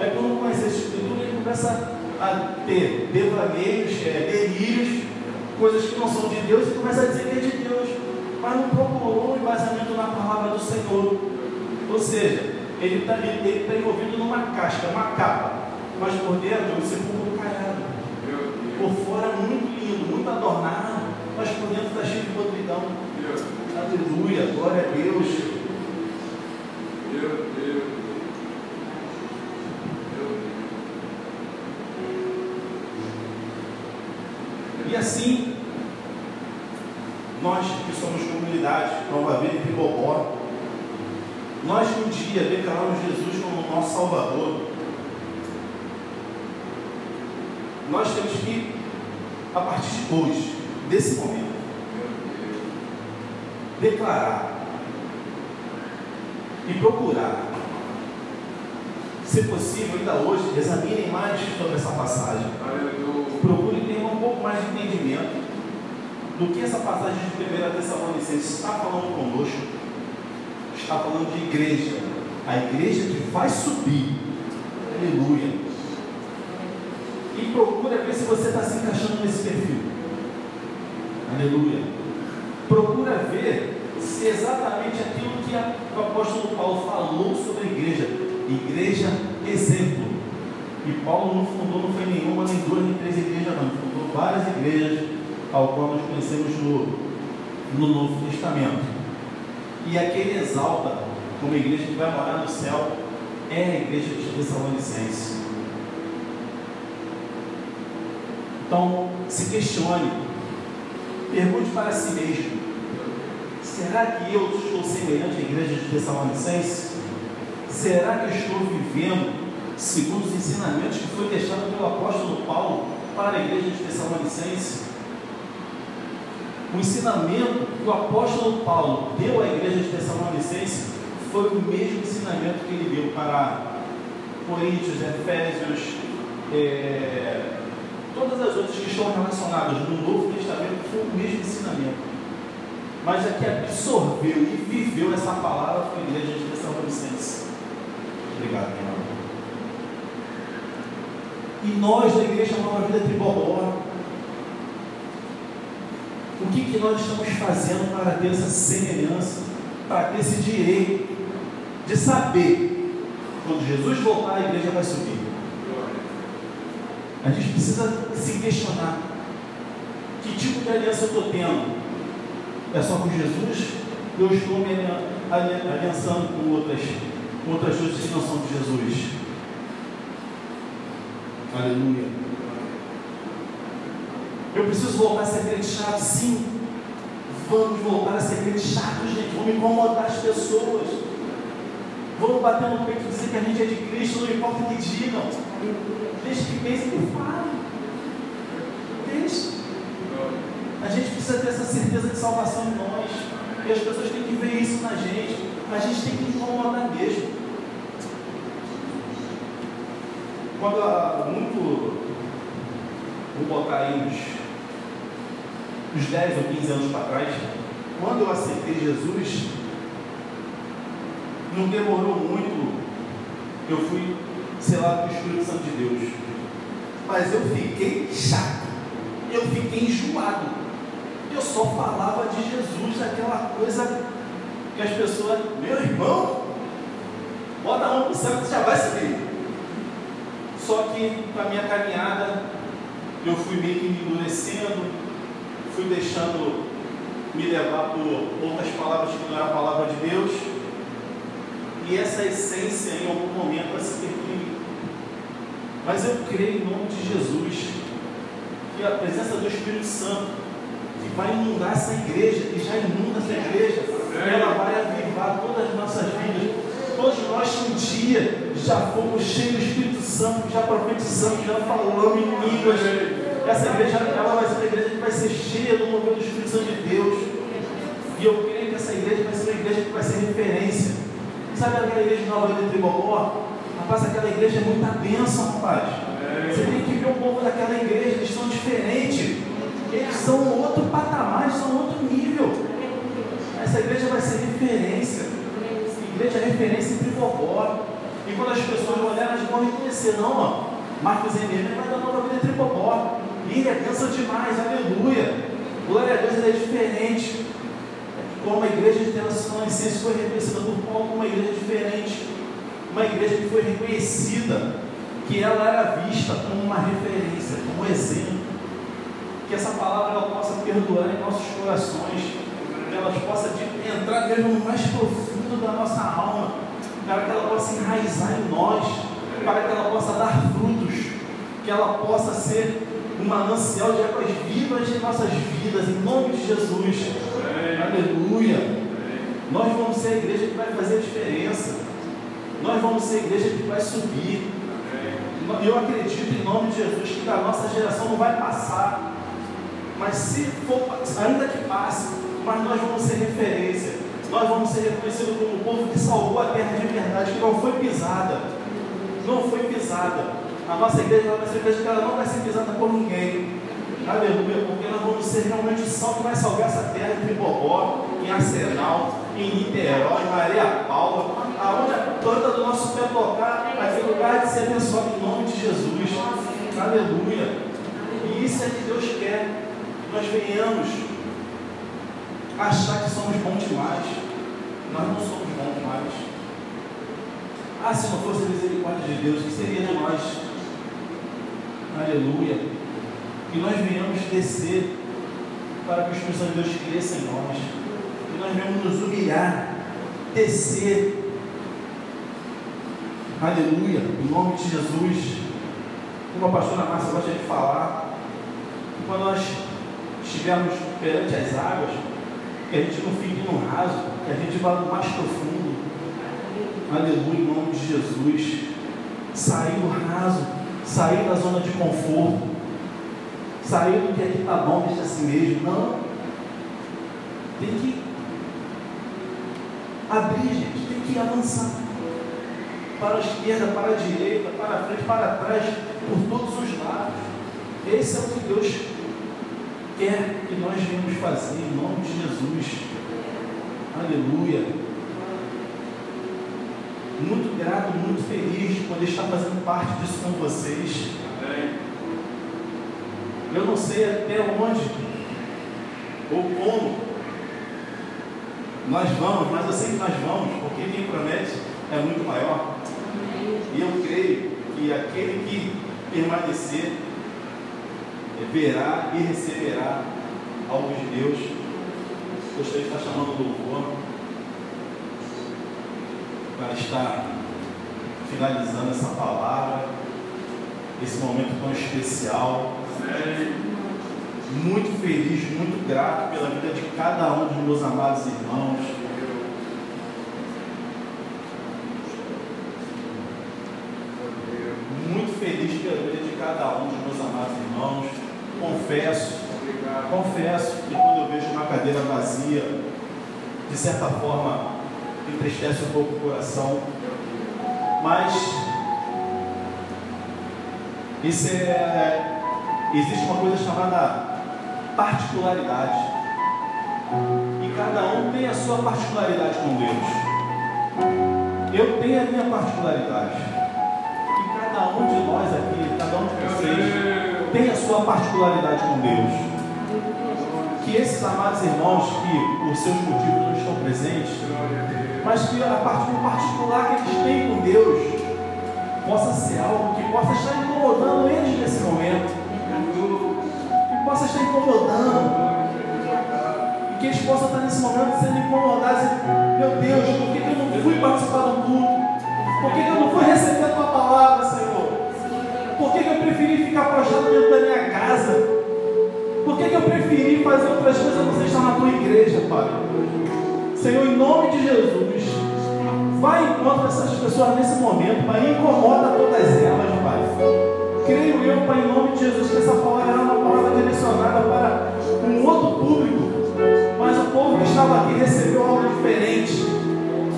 Aí quando conhece as escrituras, ele começa a ter devaneios, é, delírios, coisas que não são de Deus, e começa a dizer que é de Deus. Mas não procurou o embasamento na palavra do Senhor. Ou seja, ele está ele tá envolvido numa casca, uma capa, mas por dentro ele se um caiado. Por fora muito lindo, muito adornado, mas por dentro está cheio de podridão. Aleluia, glória a Deus. Meu Deus. E assim, nós que somos comunidade, Nova Vida e Tribobó, nós um dia declaramos Jesus como nosso Salvador, nós temos que, a partir de hoje, desse momento, declarar e procurar, se possível, ainda hoje, examinem mais sobre essa passagem. Aleluia. Procure ter um pouco mais de entendimento do que essa passagem de 1 Tessalonicenses está falando conosco. Está falando de igreja. A igreja que vai subir. Aleluia. E procura ver se você está se encaixando nesse perfil. Aleluia. Procura ver se exatamente aquilo que o apóstolo Paulo falou sobre a igreja. Igreja exemplo. E Paulo não fundou, não foi nenhuma, nem duas, nem três igrejas, não. Fundou várias igrejas, ao qual nós conhecemos no, no Novo Testamento. E aqui ele exalta como igreja que vai morar no céu, é a igreja de Tessalonicenses. Então, se questione, pergunte para si mesmo: será que eu estou semelhante à igreja de Tessalonicenses? Será que eu estou vivendo segundo os ensinamentos que foi deixado pelo apóstolo Paulo para a igreja de Tessalonicenses? O ensinamento que o apóstolo Paulo deu à igreja de Tessalonicenses foi o mesmo ensinamento que ele deu para Coríntios, Efésios, é, todas as outras que estão relacionadas no Novo Testamento, foi o mesmo ensinamento. Mas a que absorveu e viveu essa palavra foi a igreja de Tessalonicenses. Obrigado, meu irmão. E nós da Igreja Nova Vida Tribobó, o que, que nós estamos fazendo para ter essa semelhança, para ter esse direito de saber quando Jesus voltar a igreja vai subir? A gente precisa se questionar que tipo de aliança eu estou tendo? É só com Jesus? Eu estou me alia- ali- aliançando com outras, com outras coisas que não são de Jesus? Aleluia. Eu preciso voltar a ser crente chato? Sim. Vamos voltar a ser crente chato, gente. Vamos incomodar as pessoas. Vamos bater no peito e dizer que a gente é de Cristo, não importa o que digam. Deixa que pensem que falem. Glória. A gente precisa ter essa certeza de salvação em nós. E as pessoas têm que ver isso na gente. A gente tem que incomodar mesmo. Quando há muito, vou botar aí uns, uns 10 ou 15 anos para trás, quando eu aceitei Jesus, não demorou muito, eu fui selado do Espírito Santo de Deus. Mas eu fiquei chato, eu fiquei enjoado. Eu só falava de Jesus, aquela coisa que as pessoas, meu irmão, bota a mão no céu já vai subir. Só que com a minha caminhada, eu fui meio que me endurecendo, fui deixando me levar por outras palavras que não era a palavra de Deus. E essa essência em algum momento vai se perder. Mas eu creio em nome de Jesus que a presença do Espírito Santo que vai inundar essa igreja, e já inunda essa igreja, ela vai avivar todas as nossas vidas. Todos nós um dia já fomos cheios do Espírito Santo, já profetizamos, já falamos em línguas. Essa igreja ela vai ser uma igreja que vai ser cheia do mover do Espírito Santo de Deus. E eu creio que essa igreja vai ser uma igreja que vai ser referência. Sabe aquela igreja de Nova de Tribobó? Rapaz, aquela igreja é muita bênção, rapaz. Você tem que ver o povo daquela igreja, eles são diferentes. Eles são outro patamar, eles são outro nível. Essa igreja vai ser referência. Igreja é referência em Tribobó. E quando as pessoas olharem, elas vão reconhecer, não, ó. Marcos MM vai dar nova vida em Tribobó. É bênção demais, aleluia. Glória a Deus, ele é diferente. Como a igreja de Essência foi reconhecida por Paulo como uma igreja diferente. Uma igreja que foi reconhecida, que ela era vista como uma referência, como um exemplo. Que essa palavra ela possa perdoar em nossos corações, que ela possa entrar mesmo no mais profundo da nossa alma, para que ela possa enraizar em nós, para que ela possa dar frutos, que ela possa ser um manancial de águas vivas em nossas vidas, em nome de Jesus. Aleluia. Nós vamos ser a igreja que vai fazer a diferença. Nós vamos ser a igreja que vai subir. E eu acredito em nome de Jesus que da nossa geração não vai passar. Mas se for, ainda que passe, mas nós vamos ser referência. Nós vamos ser reconhecidos como o povo que salvou a terra de verdade, que não foi pisada. Não foi pisada. A nossa igreja vai ser igreja que ela não vai ser pisada por ninguém. Aleluia, porque nós vamos ser realmente o sal que vai salvar essa terra em Tribobó, em Arsenal, em Niterói, em Maria Paula, aonde a planta do nosso pé tocar, ser lugar de ser abençoado em nome de Jesus. Aleluia. E isso é que Deus quer, que nós venhamos achar que somos bons demais. Nós não somos bons demais. Ah, se não fosse a misericórdia de Deus, o que seria de nós? Aleluia. Que nós venhamos descer para que o Espírito de Deus cresça em nós, que nós venhamos nos humilhar, descer, aleluia, em nome de Jesus. Como a pastora Márcia gosta de falar, que quando nós estivermos perante as águas, que a gente não fique no raso, que a gente vá no mais profundo, aleluia, em nome de Jesus. Sair do raso, sair da zona de conforto, sair do que aqui está bom, deixa assim mesmo. Não. Tem que abrir, gente, tem que avançar. Para a esquerda, para a direita, para a frente, para trás, por todos os lados. Esse é o que Deus quer que nós venhamos fazer em nome de Jesus. Aleluia. Muito grato, muito feliz de poder estar fazendo parte disso com vocês. Eu não sei até onde ou como nós vamos, mas eu sei que nós vamos, porque quem promete é muito maior. E eu creio que aquele que permanecer verá e receberá algo de Deus. Gostaria de estar chamando o louvor para estar finalizando essa palavra, esse momento tão especial. Muito feliz, muito grato pela vida de cada um dos meus amados irmãos. Muito feliz pela vida de cada um dos meus amados irmãos. Confesso, confesso que quando eu vejo uma cadeira vazia, de certa forma, entristece um pouco o coração. Mas isso é existe uma coisa chamada particularidade. E cada um tem a sua particularidade com Deus. Eu tenho a minha particularidade. E cada um de nós aqui, cada um de vocês, tem a sua particularidade com Deus. Que esses amados irmãos que, por seus motivos, não estão presentes, mas que a parte do particular que eles têm com Deus possa ser algo que possa estar incomodando eles nesse momento, que possa estar incomodando, e que eles possam estar nesse momento sendo incomodados. Meu Deus, por que eu não fui participar do culto? Por que eu não fui receber a tua palavra, Senhor? Por que eu preferi ficar prostrado dentro da minha casa? Por que, eu preferi fazer outras coisas você estar na tua igreja, Pai? Senhor, em nome de Jesus, vai encontro essas pessoas nesse momento, Pai, incomoda todas elas, Pai. Creio eu, Pai, em nome de Jesus, que essa palavra era uma palavra direcionada para um outro público, mas o povo que estava aqui recebeu algo diferente,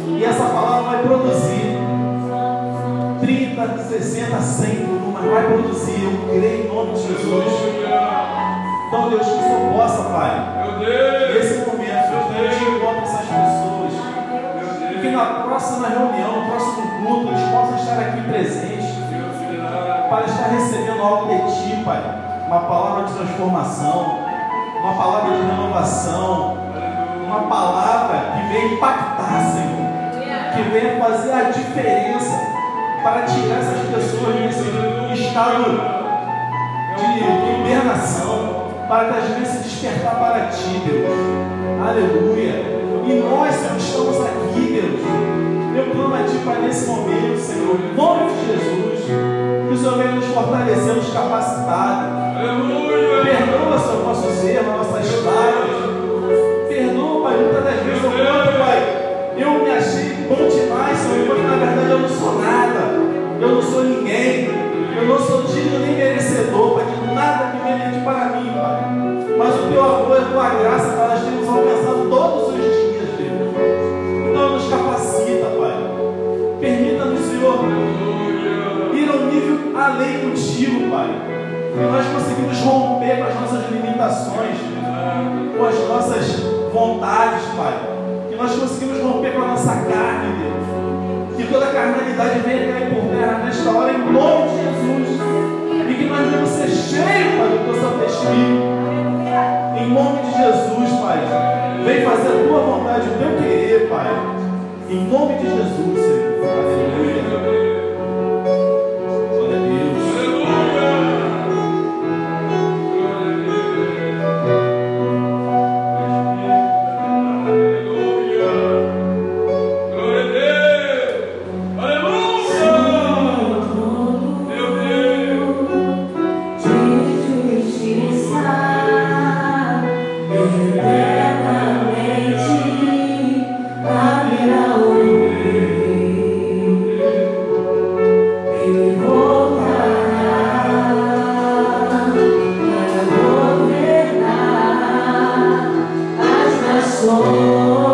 e essa palavra vai produzir 30, 60, 100 mas vai produzir, eu creio em nome de Jesus. Então, Deus, que o Senhor possa, Pai, nesse momento, na próxima reunião, no próximo culto, eles possam estar aqui presentes para estar recebendo algo de Ti, Pai. Uma palavra de transformação, uma palavra de renovação, uma palavra que venha impactar, Senhor. Que venha fazer a diferença para tirar essas pessoas desse estado de hibernação, para que as venham se despertar para Ti, Deus. Aleluia. E nós, Senhor, estamos aqui, Pai, nesse momento, Senhor, em nome de Jesus, que o Senhor venha nos fortalecer, nos capacitar. Aleluia. Perdoa, Senhor, nossos erros, nossas falhas. Perdoa, Pai, muitas das vezes eu canto, Pai. Eu me achei bom demais, Senhor, enquanto na verdade eu não sou nada. Eu não sou ninguém. Eu não sou digno nem merecedor, Pai, de nada que venha de para mim, Pai. Mas o teu amor e a tua graça, Pai, Que nós conseguimos romper com as nossas limitações, com as nossas vontades, Pai. Que nós conseguimos romper com a nossa carne, Deus. Que toda carnalidade venha cair por terra nesta hora, em nome de Jesus. E que nós venhamos ser cheios, Pai, do teu Santo Espírito. Em nome de Jesus, Pai. Vem fazer a tua vontade, o teu querer, Pai. Em nome de Jesus, Senhor. Aleluia. long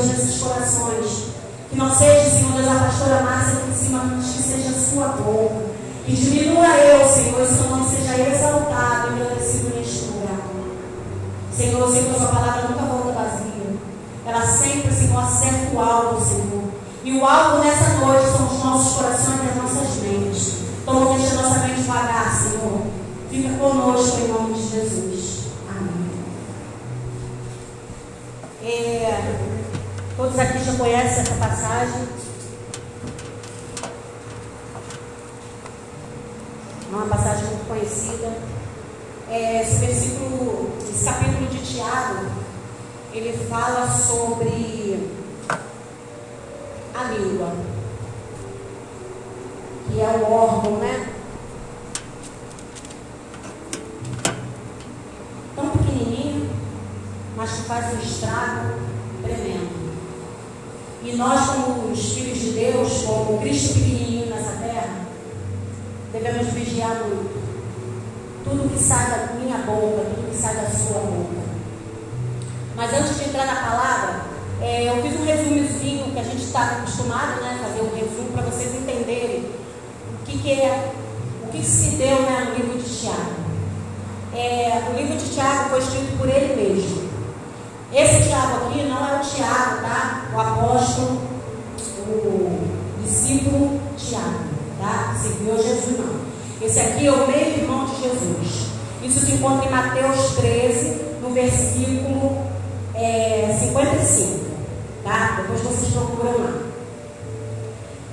Deus, nesses corações. Que não seja, Senhor Deus, a pastora Márcia em cima, mas que seja a sua boca. Que diminua eu, Senhor, e seu nome seja exaltado e agradecido neste lugar. Senhor, eu sei que a sua palavra nunca volta vazia. Ela sempre, Senhor, acerta o alvo, Senhor. E o alvo nessa noite são os nossos corações e as nossas mentes. Então, não deixa a nossa mente vagar, Senhor. Fica conosco em nome de Jesus. Amém. É, todos aqui já conhecem essa passagem. É uma passagem muito conhecida. É, esse versículo, esse capítulo de Tiago, ele fala sobre a língua, que é o órgão, né? Tão pequenininho, mas que faz um estrago tremendo. E nós, como os filhos de Deus, como Cristo pequenininho nessa terra, devemos vigiar muito. Tudo que sai da minha boca, tudo que sai da sua boca. Mas antes de entrar na palavra, é, eu fiz um resumozinho que a gente está acostumado, né? Fazer um resumo para vocês entenderem o que, que é, o que, que se deu né, no livro de Tiago. É, o livro de Tiago foi escrito por ele mesmo. Esse Tiago aqui não é o Tiago, tá? O apóstolo, o discípulo Tiago, tá? Seguiu Jesus, não. Esse aqui é o meio irmão de Jesus. Isso se encontra em Mateus 13, no versículo é, 55. Tá? Depois vocês procuram lá.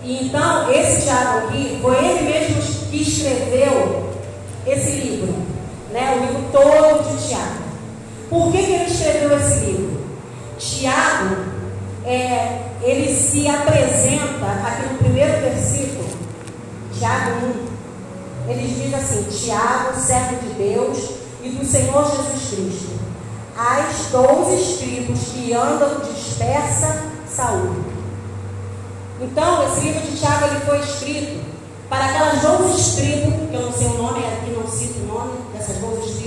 E então, esse Tiago aqui, foi ele mesmo que escreveu esse livro, né? o livro todo de Tiago. Por que, que ele escreveu esse livro? Tiago, é, ele se apresenta aqui no primeiro versículo, Tiago 1. Ele diz assim: Tiago, servo de Deus e do Senhor Jesus Cristo, as doze tribos que andam dispersa saúde. Então, esse livro de Tiago ele foi escrito para aquelas doze tribos, que eu não sei o nome, aqui não cito o nome dessas doze tribos,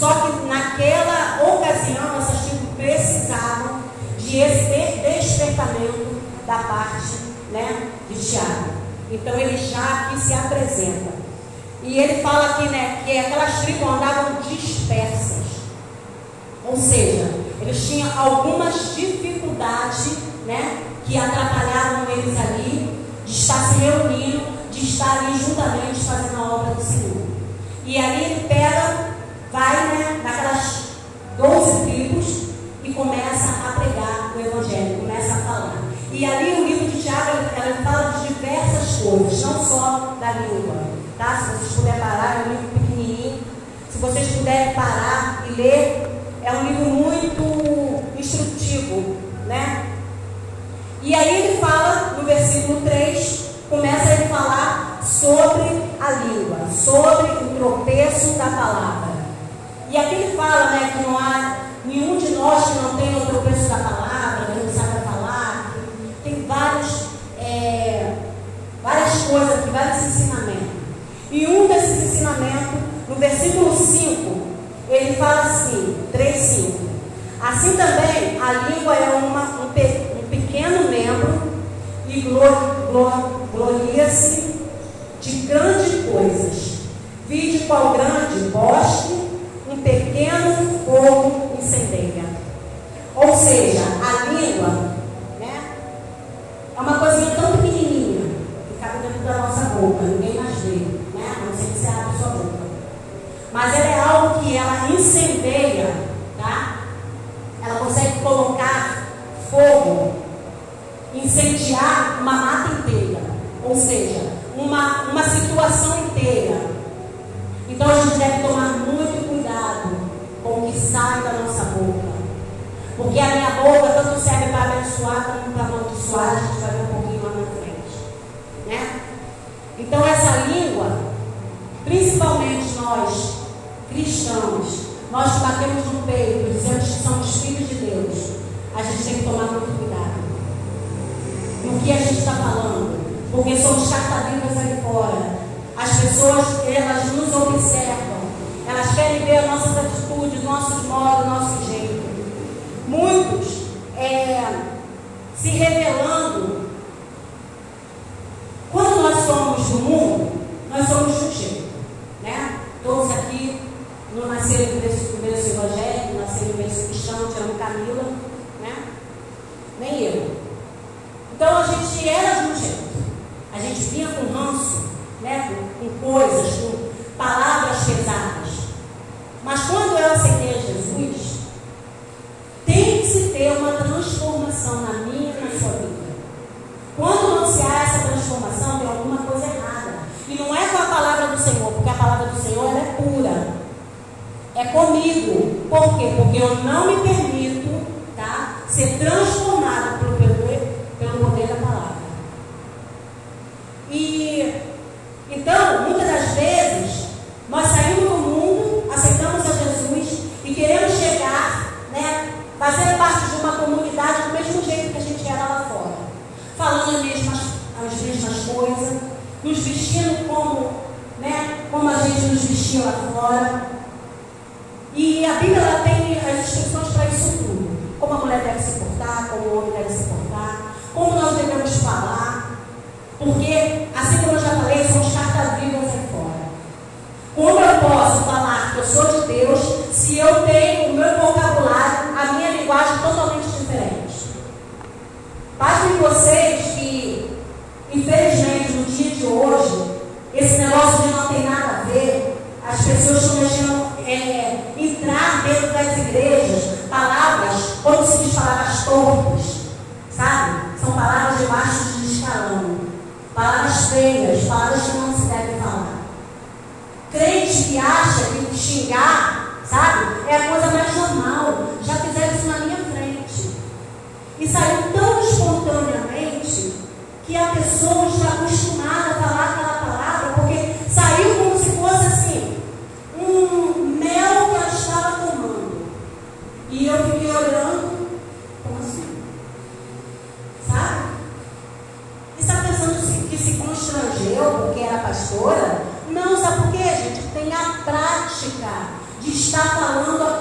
só que naquela ocasião essas tribos precisavam de esse despertamento da parte né, de Tiago. Então ele já aqui se apresenta. E ele fala aqui né, que aquelas tribos andavam dispersas. Ou seja, eles tinham algumas dificuldades né, que atrapalhavam eles ali de estar se reunindo, de estar ali juntamente fazendo a obra do Senhor. E ali ele pega, vai né, naquelas 12 tribos e começa a pregar o Evangelho, começa a falar. E ali o livro de Tiago, ele fala de diversas coisas, não só da língua. Tá? Se vocês puderem parar, é um livro pequenininho. Se vocês puderem parar e ler, é um livro muito instrutivo, né? E aí ele fala, no versículo 3, começa a falar sobre a língua, sobre o tropeço da palavra. E aqui ele fala né, que não há nenhum de nós que não tenha o tropeço da palavra, que não sabe falar. Tem vários, é, várias coisas aqui, vários ensinamentos. E um desses ensinamentos, no versículo 5, ele fala assim, 3, 5. Assim também a língua é uma, um, pe, um pequeno membro e gloria-se de grandes coisas. Vide qual grande bosque pequeno fogo incendeia. Ou seja, a língua né, é uma coisinha tão pequenininha que cabe dentro da nossa boca, ninguém mais vê, né? a não ser que você abra sua boca. Mas ela é algo que ela incendeia, tá? Ela consegue colocar fogo, incendiar uma mata inteira. Ou seja, uma, uma situação inteira. Então a gente deve tomar muito sai da nossa boca. Porque a minha boca tanto serve para abençoar como para amaldiçoar, a gente vai ver um pouquinho lá na frente. Né? Então essa língua, principalmente nós, cristãos, nós que batemos no peito, dizemos que somos filhos de Deus, a gente tem que tomar muito cuidado. No que a gente está falando, porque somos cartadinhas ali fora. As pessoas, elas nos observam, elas querem ver as nossas atitudes, nossos modos, nosso jeito. Muitos é, se revelando. Quando nós somos do mundo, nós somos do jeito. Né? Todos aqui não nasceram no berço evangélico, no berço cristão, tirando Camila, né? Nem eu. Então a gente era do jeito. A gente vinha com ranço, né? com, com coisas, com palavras pesadas. Mas quando eu aceitei a Jesus, tem que se ter uma transformação na minha e na sua vida. Quando não se há essa transformação, tem alguma coisa errada. E não é com a palavra do Senhor, porque a palavra do Senhor é pura. É comigo. Por quê? Porque eu não me permito tá, ser transformado pelo, pelo, pelo poder da palavra. E então, muitas das vezes, nós saímos do mundo, aceitamos a Jesus e queremos chegar, né, fazer parte de uma comunidade do mesmo jeito que a gente era lá fora, falando as mesmas, as mesmas coisas, nos vestindo como, né, como a gente nos vestia lá fora. E a Bíblia ela tem as instruções para isso tudo. Como a mulher deve se portar, como o homem deve se portar, como nós devemos falar. Porque, assim como eu já falei, somos cartas vivas aí fora. Como eu posso falar eu sou de Deus se eu tenho o meu vocabulário, a minha linguagem totalmente diferente? Pasmem vocês que, infelizmente, no dia de hoje, esse negócio de não tem nada a ver, as pessoas estão deixando é, entrar dentro das igrejas palavras, como se diz palavras tortas, sabe? São palavras de baixo de escalão. Palavras feias, palavras que não. Crente que acha que xingar, sabe, é a coisa mais normal. Já fizeram isso na minha frente. E saiu tão espontaneamente que a pessoa está acostumada a falar aquela palavra, porque saiu como se fosse assim, um mel que ela estava tomando. E eu fiquei olhando, como assim? Sabe? E está pensando que se constrangeu porque era pastora? Não, sabe por quê, gente? Tem a prática de estar falando aquilo.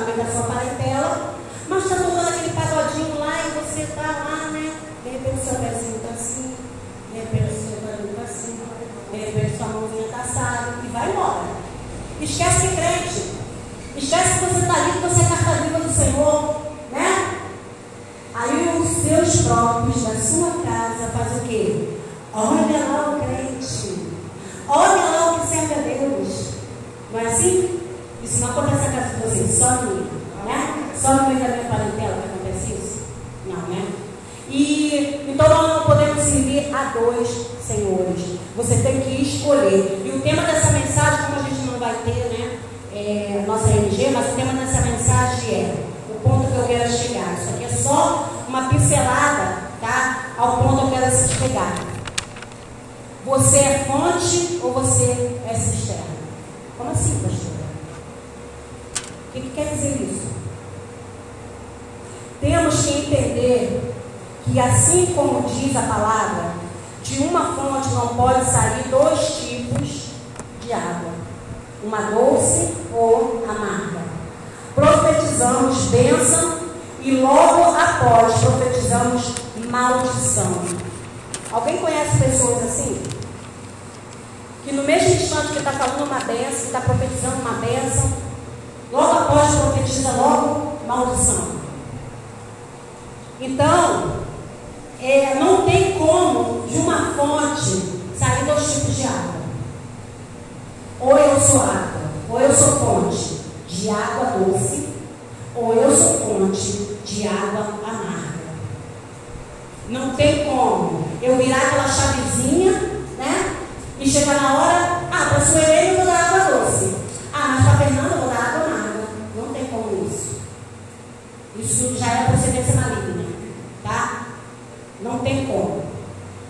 Da sua parentela, mas está tomando aquele pagodinho lá e você está lá, né? De repente seu pezinho está assim, de repente seu pezinho está assim, de repente sua mãozinha está assada e vai embora. Esquece que crente. Esquece que você está ali, que você é carta viva do Senhor, né? Aí os seus próprios da sua casa fazem o quê? Olha lá o crente. Olha lá o que serve a Deus. Não é assim? Isso não acontece na casa de vocês, só no né? Só no meio da minha parentela que acontece isso? Não, né? E então nós não podemos servir a dois senhores. Você tem que escolher. E o tema dessa mensagem, como a gente não vai ter, né? É, nossa RG, mas o tema dessa mensagem é o ponto que eu quero chegar. Isso aqui é só uma pincelada, tá? Ao ponto que eu quero chegar. Você é fonte ou você é cisterna? Como assim, pastora? O que, que quer dizer isso? Temos que entender que, assim como diz a palavra, de uma fonte não pode sair dois tipos de água: uma doce ou amarga. Profetizamos bênção e logo após profetizamos maldição. Alguém conhece pessoas assim? Que no mesmo instante que está falando uma bênção, está profetizando uma bênção, logo após profetiza logo maldição. Então, é, não tem como de uma fonte sair dois tipos de água. Ou eu sou água, ou eu sou fonte de água doce, ou eu sou fonte de água amarga. Não tem como eu virar aquela chavezinha, né? E chegar na hora, ah, para sua eu vou dar água doce. Ah, mas para Fernanda eu vou dar água amarga. Não tem como isso. Isso já é procedência maligna, tá? Não tem como.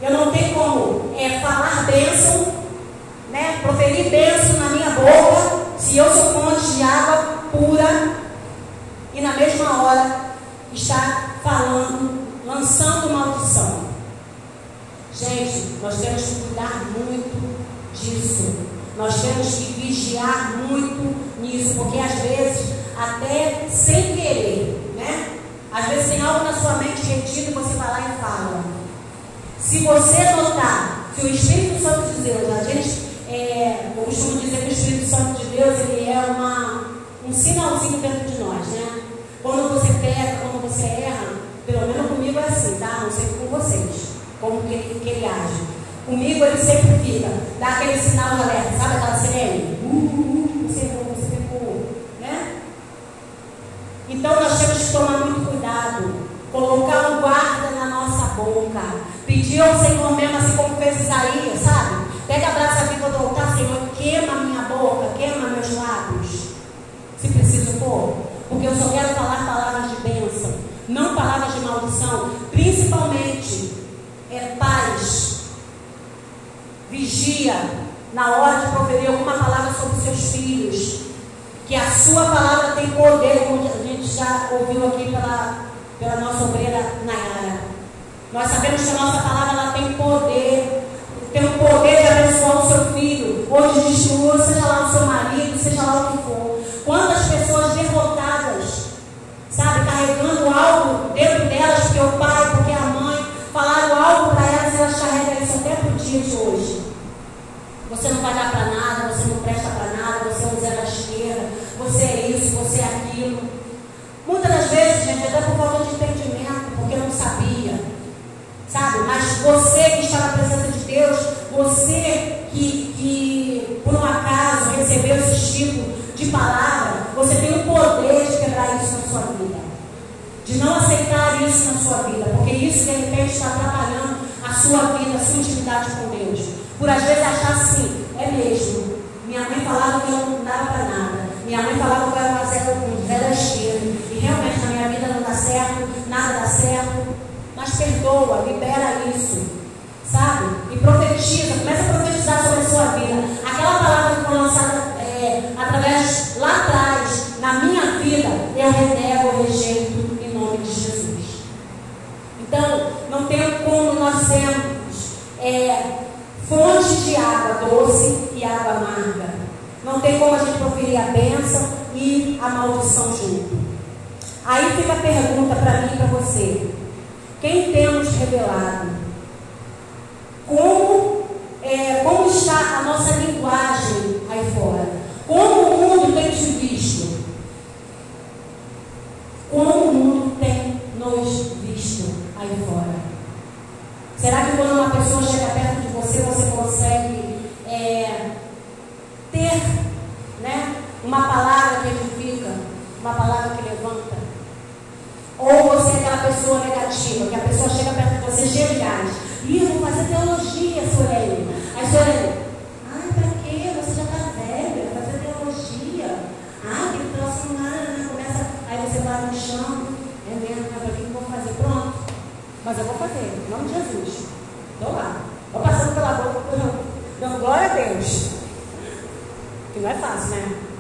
Eu não tenho como é, falar bênção, né? Proferir bênção na minha boca, se eu sou fonte de água pura e na mesma hora estar falando, lançando maldição. Gente, nós temos que cuidar muito disso. Nós temos que vigiar muito nisso, porque às vezes, até sem querer, né? Às vezes tem algo na sua mente retido e você vai lá e fala. Se você notar que o Espírito Santo de Deus, a gente, é, eu dizer que o Espírito Santo de Deus, ele é uma, um sinalzinho dentro de nós, né? Quando você peca, quando você erra, pelo menos comigo é assim, tá? Não sei com vocês, como que ele, que ele age. Comigo ele sempre fica, dá aquele sinal de alerta, sabe aquela sirene? Uh, uh, uh, você errou, você pecou, né? Então nós temos que tomar muito cuidado, colocar um guarda na nossa boca, pedir ao Senhor mesmo, assim como fez Isaías, sabe? Pega a braça viva do altar, Senhor, queima minha boca, queima meus lábios, se preciso for, porque eu só quero falar palavras de bênção, não palavras de maldição, principalmente é paz, vigia na hora de proferir alguma palavra sobre seus filhos, que a sua palavra tem poder, como a gente já ouviu aqui pela, pela nossa obreira Nayara. Nós sabemos que a nossa palavra ela tem poder, tem o poder de abençoar o seu filho, ou de destruir, seja lá o seu marido, seja lá o que for. Quantas pessoas derrotadas, sabe, carregando algo dentro delas, porque o pai, porque a mãe, falaram algo para elas e elas carregam isso até para o dia de hoje. Você não vai dar para nada, você não presta para nada, você é um zero à esquerda, você é isso, você é aquilo. Muitas das vezes, gente, até por falta de entendimento, porque não sabia. Sabe? Mas você que está na presença de Deus, você que, que por um acaso recebeu esse tipo de palavra, você tem o poder de quebrar isso na sua vida. De não aceitar isso na sua vida, porque isso de repente está atrapalhando a sua vida, a sua intimidade com Deus. Por às vezes achar assim, é mesmo. Minha mãe falava que eu não. Mãe falava que eu era uma zero. E realmente na minha vida não dá certo, nada dá certo. Mas perdoa, libera isso. Sabe? E profetiza, começa a profetizar sobre a sua vida. Aquela palavra que foi lançada é, através lá atrás, na minha vida, eu renego, eu rejeito em nome de Jesus. Então, não tem como nós sermos é, fonte de água doce e água amarga. Não tem como a gente proferir a bênção e a maldição junto. Aí fica a pergunta para mim e para você. Quem temos revelado? Como, é, como está a nossa linguagem aí fora? Como o mundo tem te visto? Como o mundo tem nos visto aí fora? Será que quando uma pessoa chega perto de você, você consegue é, ter né, uma palavra que edifica, uma palavra que levanta? Ou você é aquela pessoa negativa, que a pessoa chega perto de você cheia de gás. Ih, vou fazer teologia, Sorelli. Aí Sorelli, ai, pra quê? Você já tá velha, fazer teologia. Ah, que próximo ano, começa. Aí você vai no chão, é mesmo, mas pra que eu vou fazer? Pronto. Mas eu vou fazer, em nome de Jesus. Estou lá. Vou passando pela boca, dando glória a Deus. Que não é fácil, né?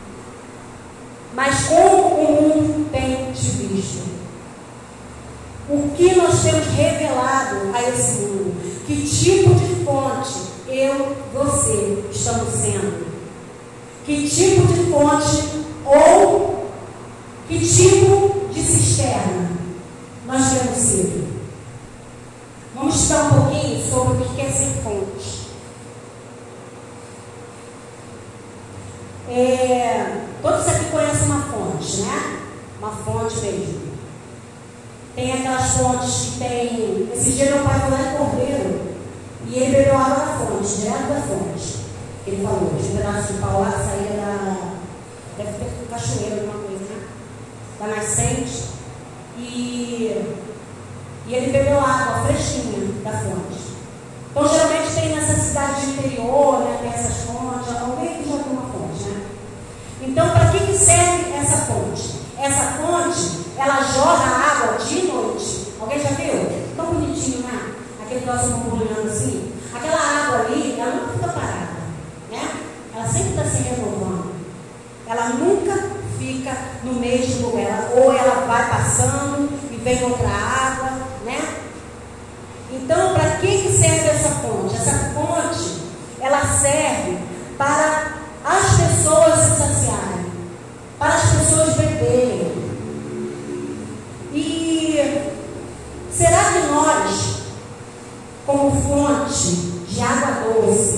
Mas como o mundo tem te visto? O que nós temos revelado a esse mundo? Que tipo de fonte eu, você estamos sendo? Que tipo de fonte ou que tipo de cisterna nós temos sido? Vamos estudar um pouquinho sobre o que é ser fonte. É, todos aqui conhecem uma fonte, né? Uma fonte mesmo. Tem aquelas fontes que tem. Esse dia meu pai foi lá Cordeiro e ele bebeu água da fonte, direto da fonte. Ele falou, de um pedaço de pau lá saía da. Deve ter um cachoeiro, alguma coisa, né? Da nascente. E, e ele bebeu água fresquinha da fonte. Então geralmente tem nessa cidade de interior, né? Tem essas fontes, alguém que já tem uma? Então, para que, que serve essa fonte? Essa fonte, ela jorra água de noite. Alguém já viu? Tão bonitinho, né? Aquele próximo borbulhando assim. Aquela água ali, ela nunca fica parada, né? Ela sempre está se renovando. Ela nunca fica no mesmo lugar. Ou ela vai passando e vem outra água, né? Então, para que, que serve essa fonte? Essa fonte, ela serve para como fonte de água doce.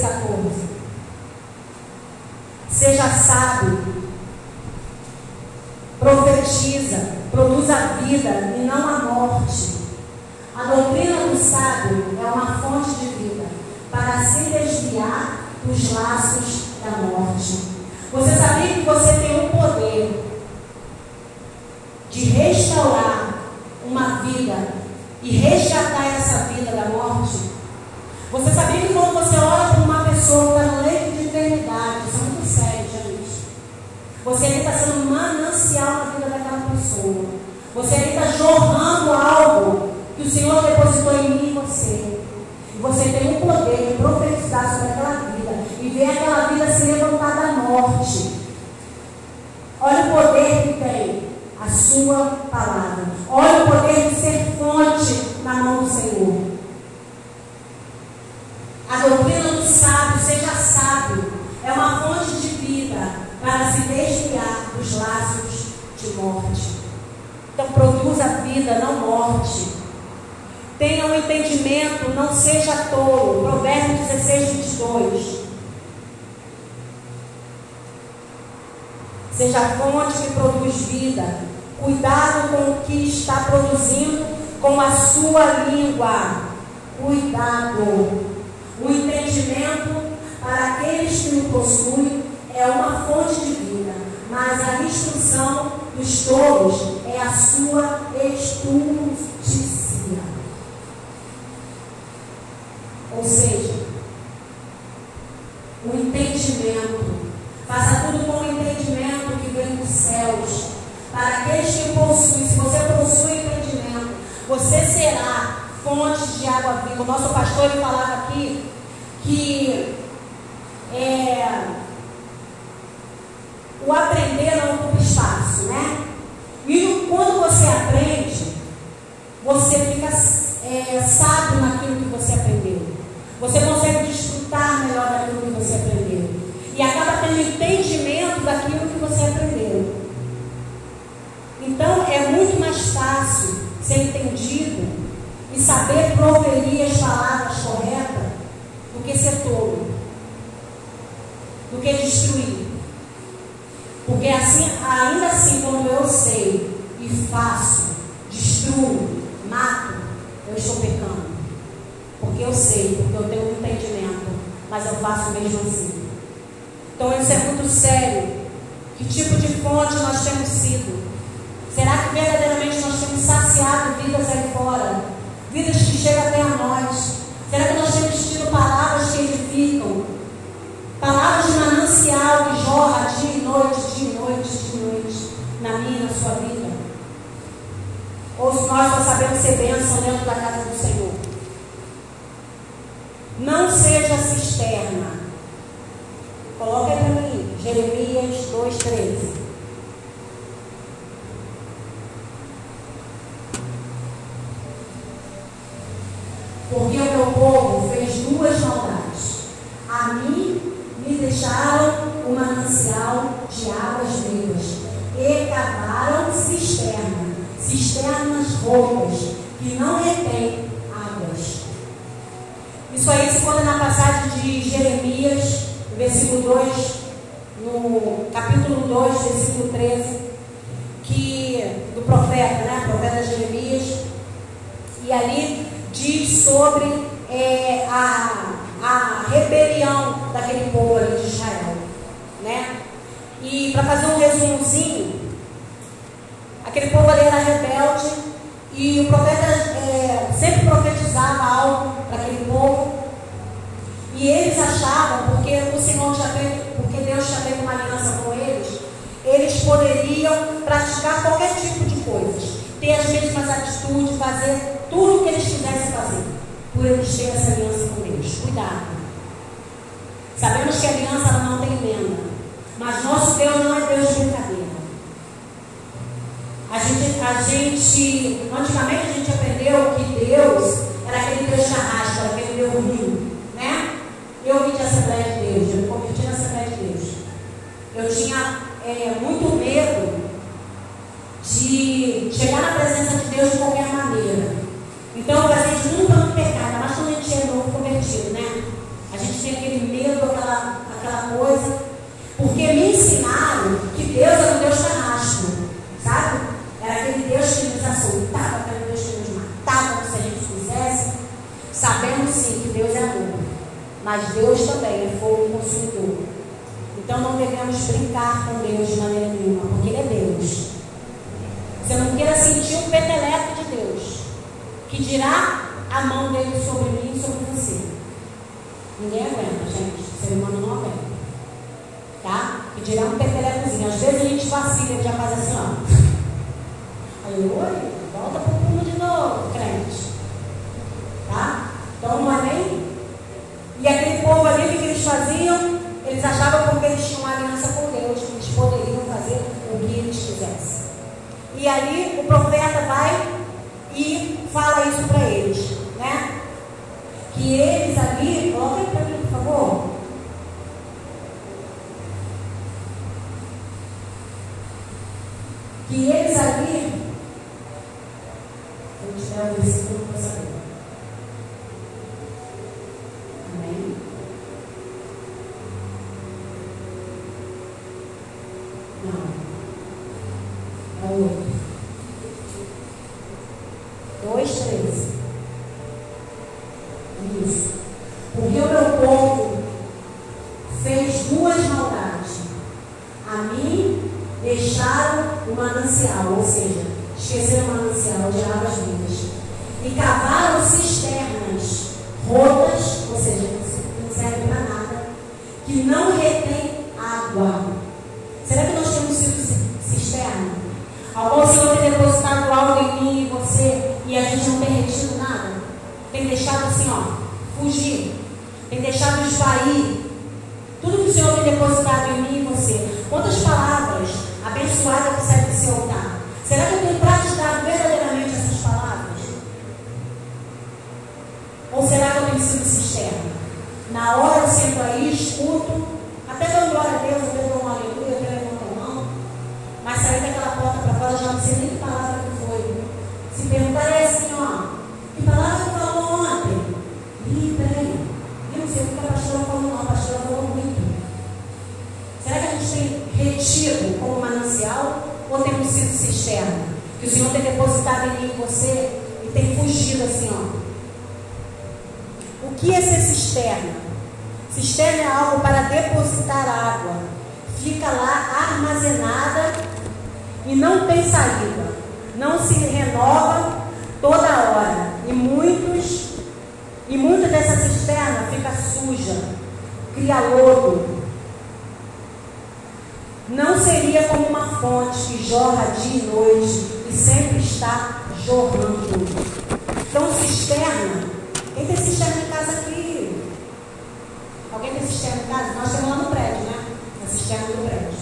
essa coisa. Seja sábio. Profetiza. Produz a vida e não a morte. A doutrina do sábio é uma fonte de vida para se desviar dos laços da morte. Você sabia que você tem o poder de restaurar uma vida e resgatar essa vida da morte? Você sabia que quando você ora pessoa está no leito de eternidade, isso é muito sério, gente. Você ali está sendo manancial na vida daquela pessoa. Você ali está jorrando algo que o Senhor depositou em mim e você. E você tem o poder de profetizar sobre aquela vida e ver aquela vida se levantar da morte. Olha o poder que tem a sua palavra. Olha o poder que é uma fonte de vida para se desviar dos laços de morte. Então produza vida, não morte. Tenha um entendimento, não seja tolo. Provérbios 16, 22. Seja fonte que produz vida. Cuidado com o que está produzindo com a sua língua. Cuidado. O entendimento para aqueles que o possuem é uma fonte de vida, mas a instrução dos tolos é a sua estultícia. Ou seja, o entendimento. Faça tudo com o entendimento que vem dos céus. Para aqueles que possuem, se você possui entendimento, você será fonte de água viva. O nosso pastor ele falava aqui que é, o aprender não ocupa espaço, né? E quando você aprende, você fica é, sábio naquilo que você aprendeu. Você consegue desfrutar melhor daquilo que você aprendeu. E acaba tendo entendimento daquilo que você aprendeu. Então é muito mais fácil ser entendido e saber proferir as palavras corretas do que ser tolo, do que destruir. Porque assim, ainda assim, quando eu sei e faço, destruo, mato, eu estou pecando. Porque eu sei, porque eu tenho um entendimento, mas eu faço mesmo assim. Então isso é muito sério. Que tipo de fonte nós temos sido? Será que verdadeiramente nós temos saciado vidas aí fora? Vidas que chegam até a nós? Será que nós temos tido palavras que edificam? Palavras de manancial que jorra dia e noite, dia e noite, dia e noite, na minha na sua vida? Ou se nós só sabemos ser bênção dentro da casa do Senhor? Não seja cisterna. Coloca aí para mim, Jeremias 2,13. Porque o meu povo fez duas maldades. A mim deixaram um manancial de águas vivas e cavaram cisterna, cisternas roupas que não retêm águas. Isso aí se encontra na passagem de Jeremias, versículo 2, no capítulo 2, versículo 13, que, do profeta, né? Profeta Jeremias. E ali diz sobre é, a, a rebelião daquele povo ali de Israel. Né? E para fazer um resumozinho, aquele povo ali era rebelde e o profeta é, sempre profetizava algo para aquele povo. E eles achavam, porque o Senhor já fez, porque Deus já teve uma aliança com eles, eles poderiam praticar qualquer tipo de coisas, ter as mesmas atitudes, fazer tudo o que eles quisessem fazer, por terem essa aliança com Deus. Cuidado. Sabemos que a aliança não tem emenda, mas nosso Deus não é Deus de brincadeira. A gente, a gente, antigamente a gente aprendeu que Deus era aquele Deus de arrasta, era aquele Deus ruim, né? Eu vim de Assembleia de Deus, eu me converti na Assembleia de Deus. Eu tinha é, muito medo de chegar na presença de Deus de qualquer maneira. Então, a gente nunca no pecado, mas quando a gente é novo convertido, né? A gente tem aquele medo, aquela, aquela coisa. Porque me ensinaram que Deus era um Deus carrasco, sabe? Era aquele Deus que nos açoitava, aquele Deus que nos matava se a gente fizesse. Sabemos mas Deus também é fogo consumidor. Então não devemos brincar com Deus de maneira nenhuma, porque Ele é Deus. Você não queira sentir um peteleco de Deus, que dirá a mão dele sobre mim e sobre você. Ninguém aguenta, gente. O ser humano não aguenta. Tá? Que dirá um petelecozinho. Às vezes a gente vacila, ele já faz assim, ó. Aí, oi, volta pro pulo de novo, crente. Tá? Então não é nem. E aquele povo ali, o que eles faziam? Eles achavam porque eles tinham uma aliança com Deus, que eles poderiam fazer o que eles quisessem. E ali o profeta vai e fala isso para eles, né? Que eles ali, aí para mim, por favor. Que eles ali, vou tirar o versículo para saber. Amém? Não. É o outro. 2, 13. Isso. Porque o meu povo fez duas maldades. A mim deixaram o manancial, ou seja, esqueceram o manancial de águas vivas. E cavaram cisternas rotas, ou seja, não servem para nada, que não retém água. Será que nós temos sido cisterna? Algum Senhor tem depositado algo em mim e você e a gente não tem retido nada? Tem deixado assim, ó, fugir. Tem deixado esvair. Tudo que o Senhor tem depositado em mim e você. Quantas palavras abençoadas que saem do seu altar? Será que eu tenho praticado verdadeiramente essas palavras? Ou será que eu tenho sido cisterna? Na hora eu sento aí, escuto, até dou glória a Deus, até dou uma aleluia, até levanto a mão, mas sair daquela porta para fora já não sei nem que palavra que foi. Se perguntar é assim, ó, que palavra que falou ontem? Ih, peraí, eu não sei o que a pastora falou, não, a pastora falou muito. Será que a gente retido como manancial ou temos sido cisterna? Que o Senhor tem depositado em mim e você e tem fugido assim, ó. O que é ser cisterna? Cisterna é algo para depositar água. Fica lá armazenada e não tem saída. Não se renova toda hora. E muitos, e muita dessa cisterna fica suja, cria lodo. Não seria como uma fonte que jorra dia e noite e sempre está jorrando. Então, cisterna. Quem tem cisterna em casa aqui? Alguém tem cisterna em casa? Nós temos lá no prédio, né? A cisterna do prédio.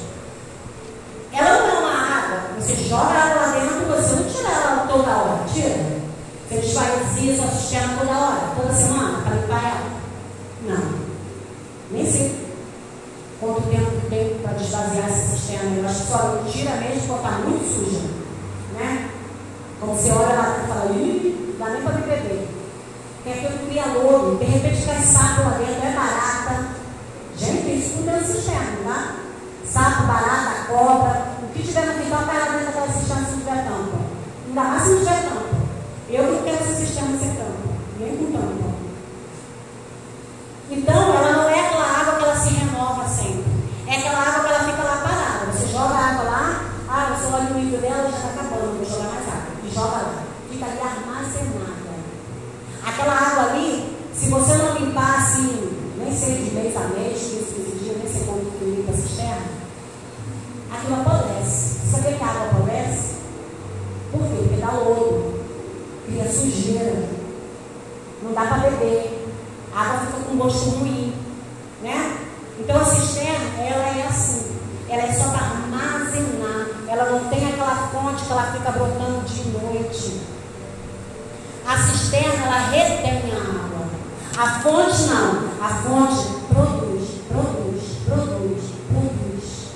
Ela não é uma água. Você joga ela lá dentro, você não tira ela toda hora. Tira. Você desfazia sua cisterna toda hora, toda semana, para limpar ela. Não. Nem sei quanto tempo que tem para desvaziar essa cisterna. Eu acho que só tira mesmo quando está muito suja. Né? Quando você olha lá e fala, ih, dá nem para beber. Tem aquele cria lodo, de repente cai sapo lá dentro, é barata. Gente, isso tudo é cisterna, tá? Sapo, barata, cobra, o que tiver no quintal cai lá dentro daquela cisterna se tiver tampa. Ainda mais se não tiver tampa. Eu não quero essa cisterna sem tampa, nem com tampa. Então, ela não é aquela água que ela se renova sempre. É aquela água que ela fica lá parada. Você joga a água lá, ah, você olha o nível dela, já está acabando, vou jogar mais água. E joga. Fica ali armazenada. Aquela água ali, se você não limpar assim, nem sei de mês a mês, 15, 15 dias, nem sei quando que limpa a cisterna, aquilo apodrece. Sabe que a água apodrece? Por quê? Porque dá lodo, cria sujeira. Não dá para beber. A água fica com gosto ruim. Né? Então a cisterna, ela é assim. Ela é só para armazenar. Ela não tem aquela fonte que ela fica brotando de noite. A cisterna, ela retém a água. A fonte não. A fonte produz, produz, produz, produz.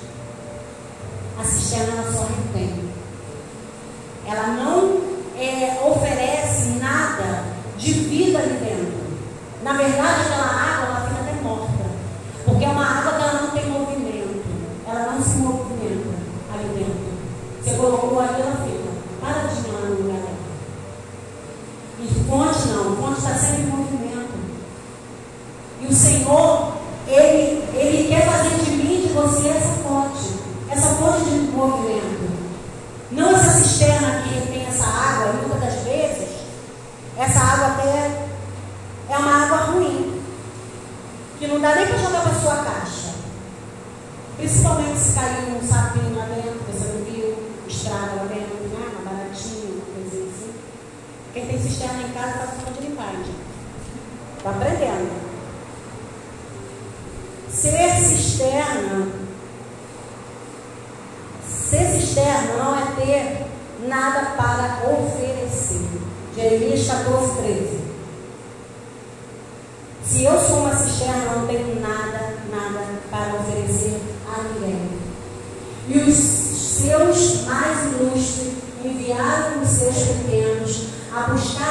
A cisterna, ela só retém. Ela não é, oferece nada de vida ali dentro. Na verdade, ela fica até morta. Porque é uma água que ela não tem movimento. Ela não se movimenta ali dentro. Você colocou ali, ela fica paradinha lá no lugar dela. E fonte não, fonte está sempre em movimento. E o Senhor, Ele, Ele quer fazer de mim e de você essa fonte. Essa fonte de movimento. Não essa cisterna que tem essa água, e muitas das vezes, essa água até é uma água ruim. Que não dá nem para jogar para sua caixa. Principalmente se cair um sapinho lá dentro, você não viu, estraga lá dentro, né? uma baratinha, uma coisinha assim. Quem tem cisterna em casa está ficando de limpar, gente. Está aprendendo. Ser cisterna. Ser cisterna não é ter nada para oferecer. Jeremias 14, 13. Se eu sou uma cisterna, não tenho nada, nada para oferecer a ninguém. E os seus mais ilustres enviaram os seus pequenos a buscar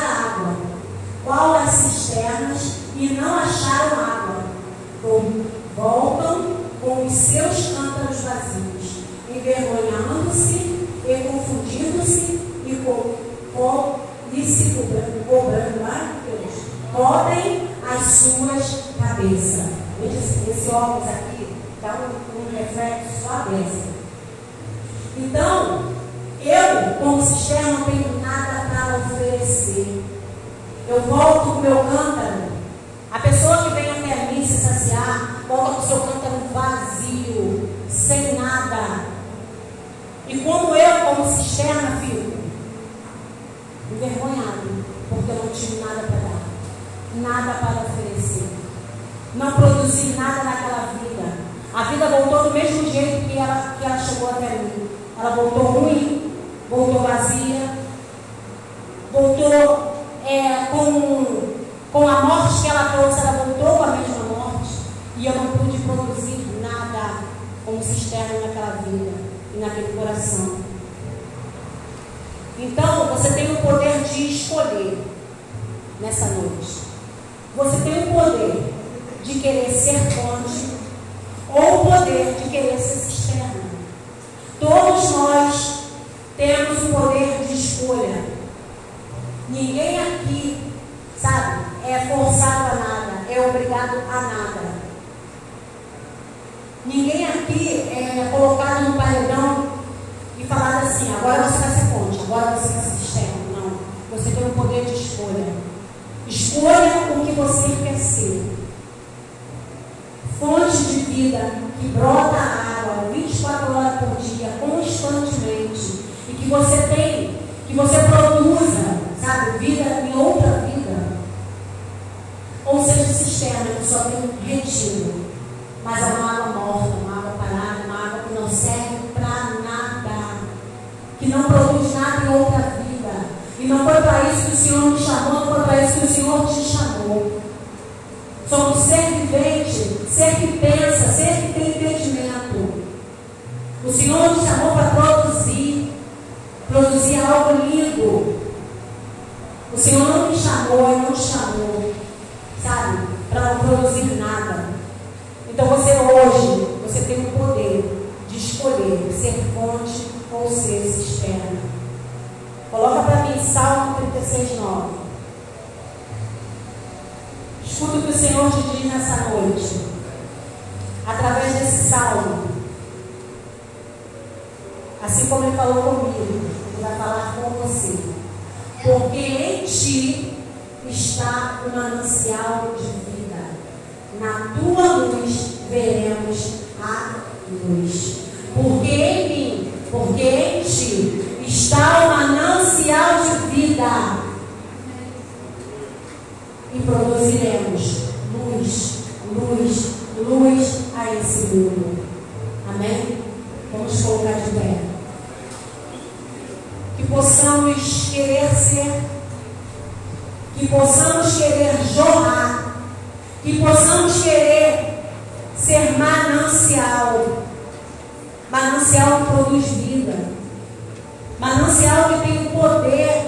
poder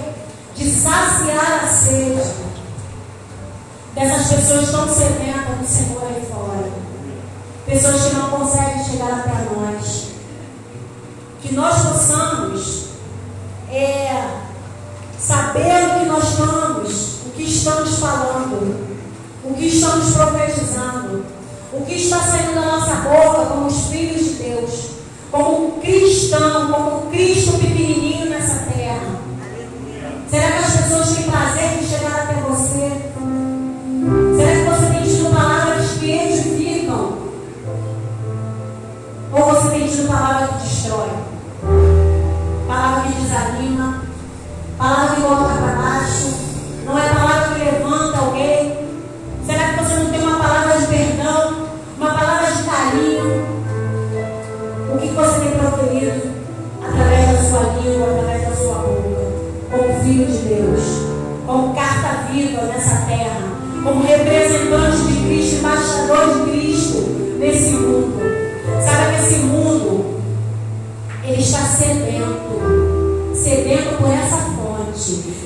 de saciar a sede dessas pessoas tão sedentas do Senhor aí fora. Pessoas que não conseguem chegar até nós. Que nós possamos é, saber o que nós estamos, o que estamos falando, o que estamos profetizando, o que está saindo da nossa boca como os filhos de Deus, como um cristão, como um Cristo pequeno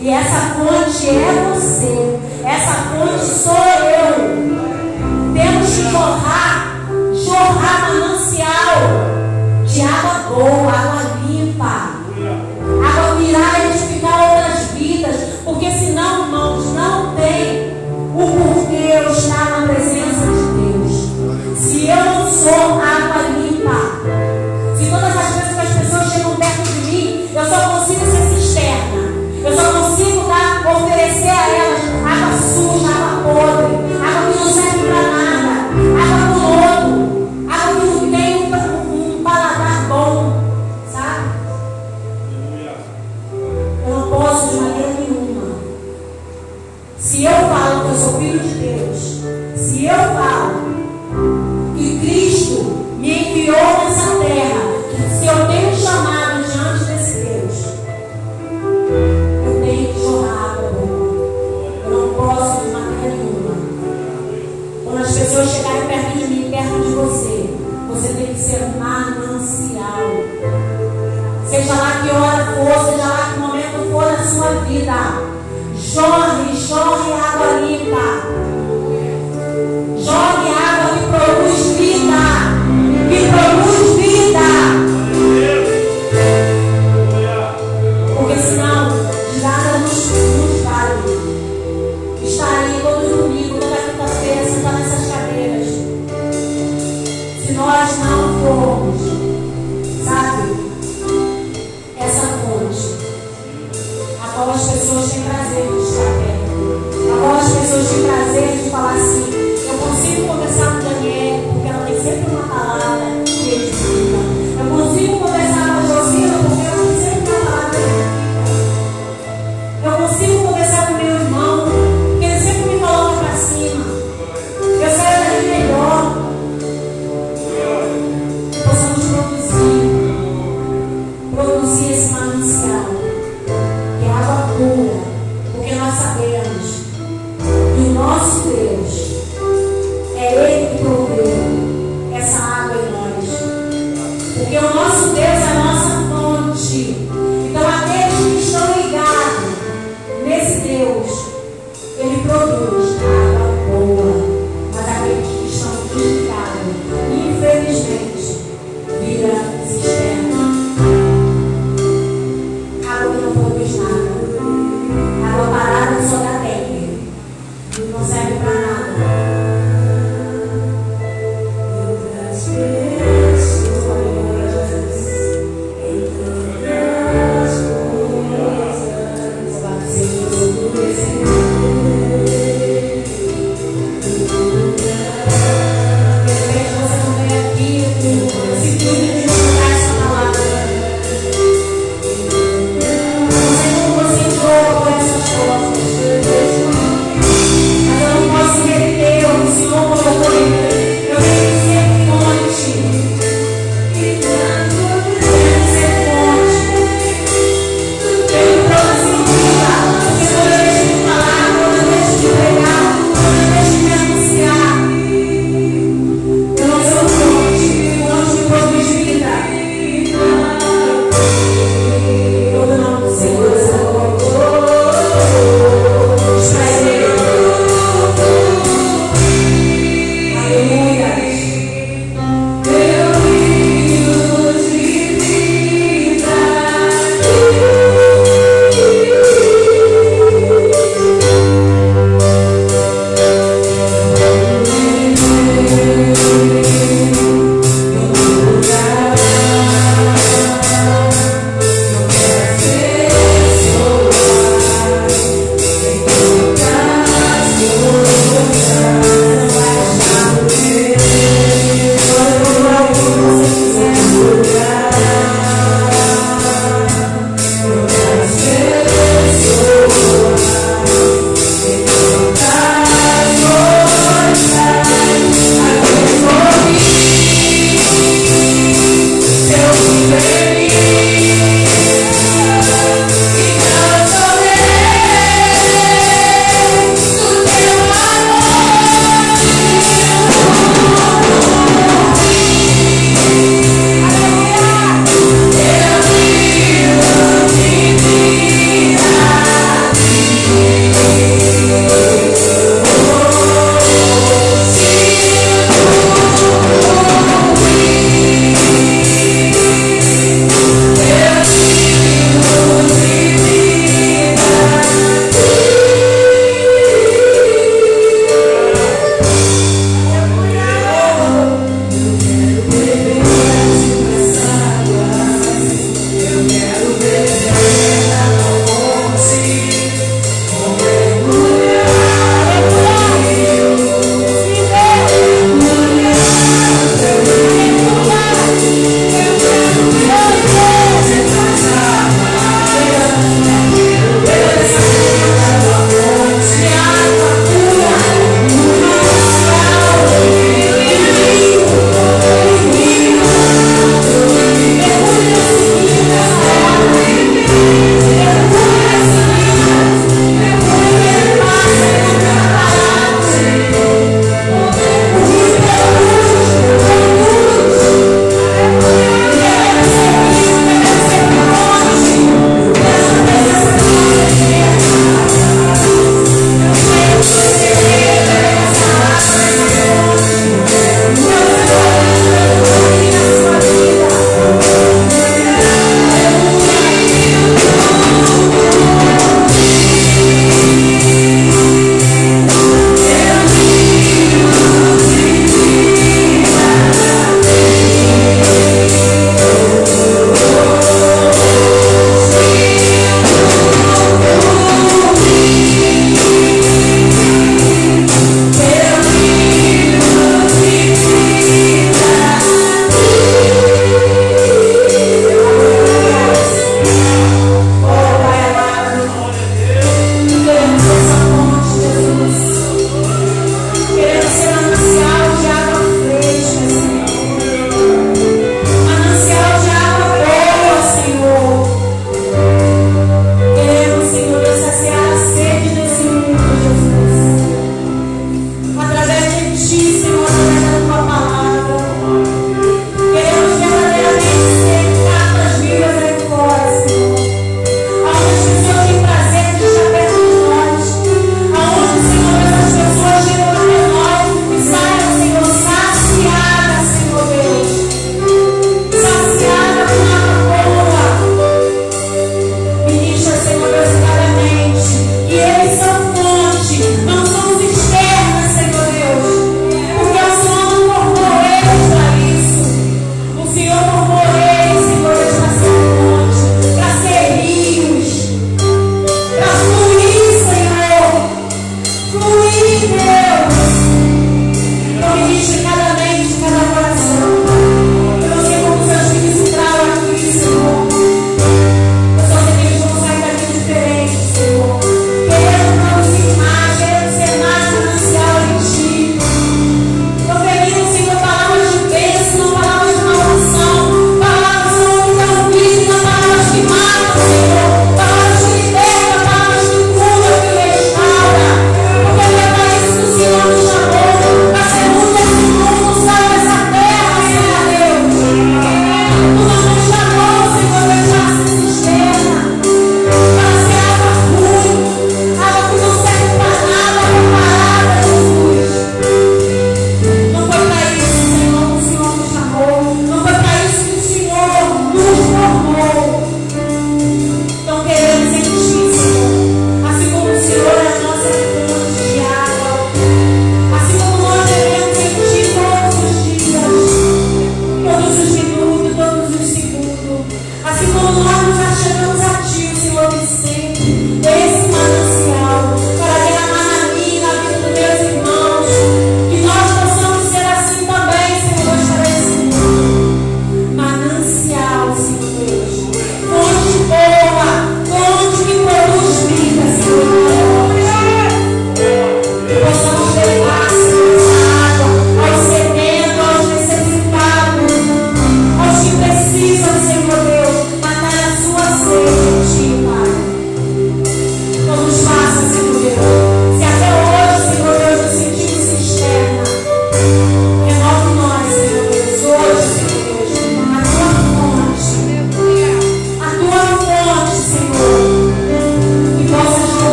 E essa ponte é você. Essa ponte sou eu. Temos que jorrar, jorrar manancial de água boa, água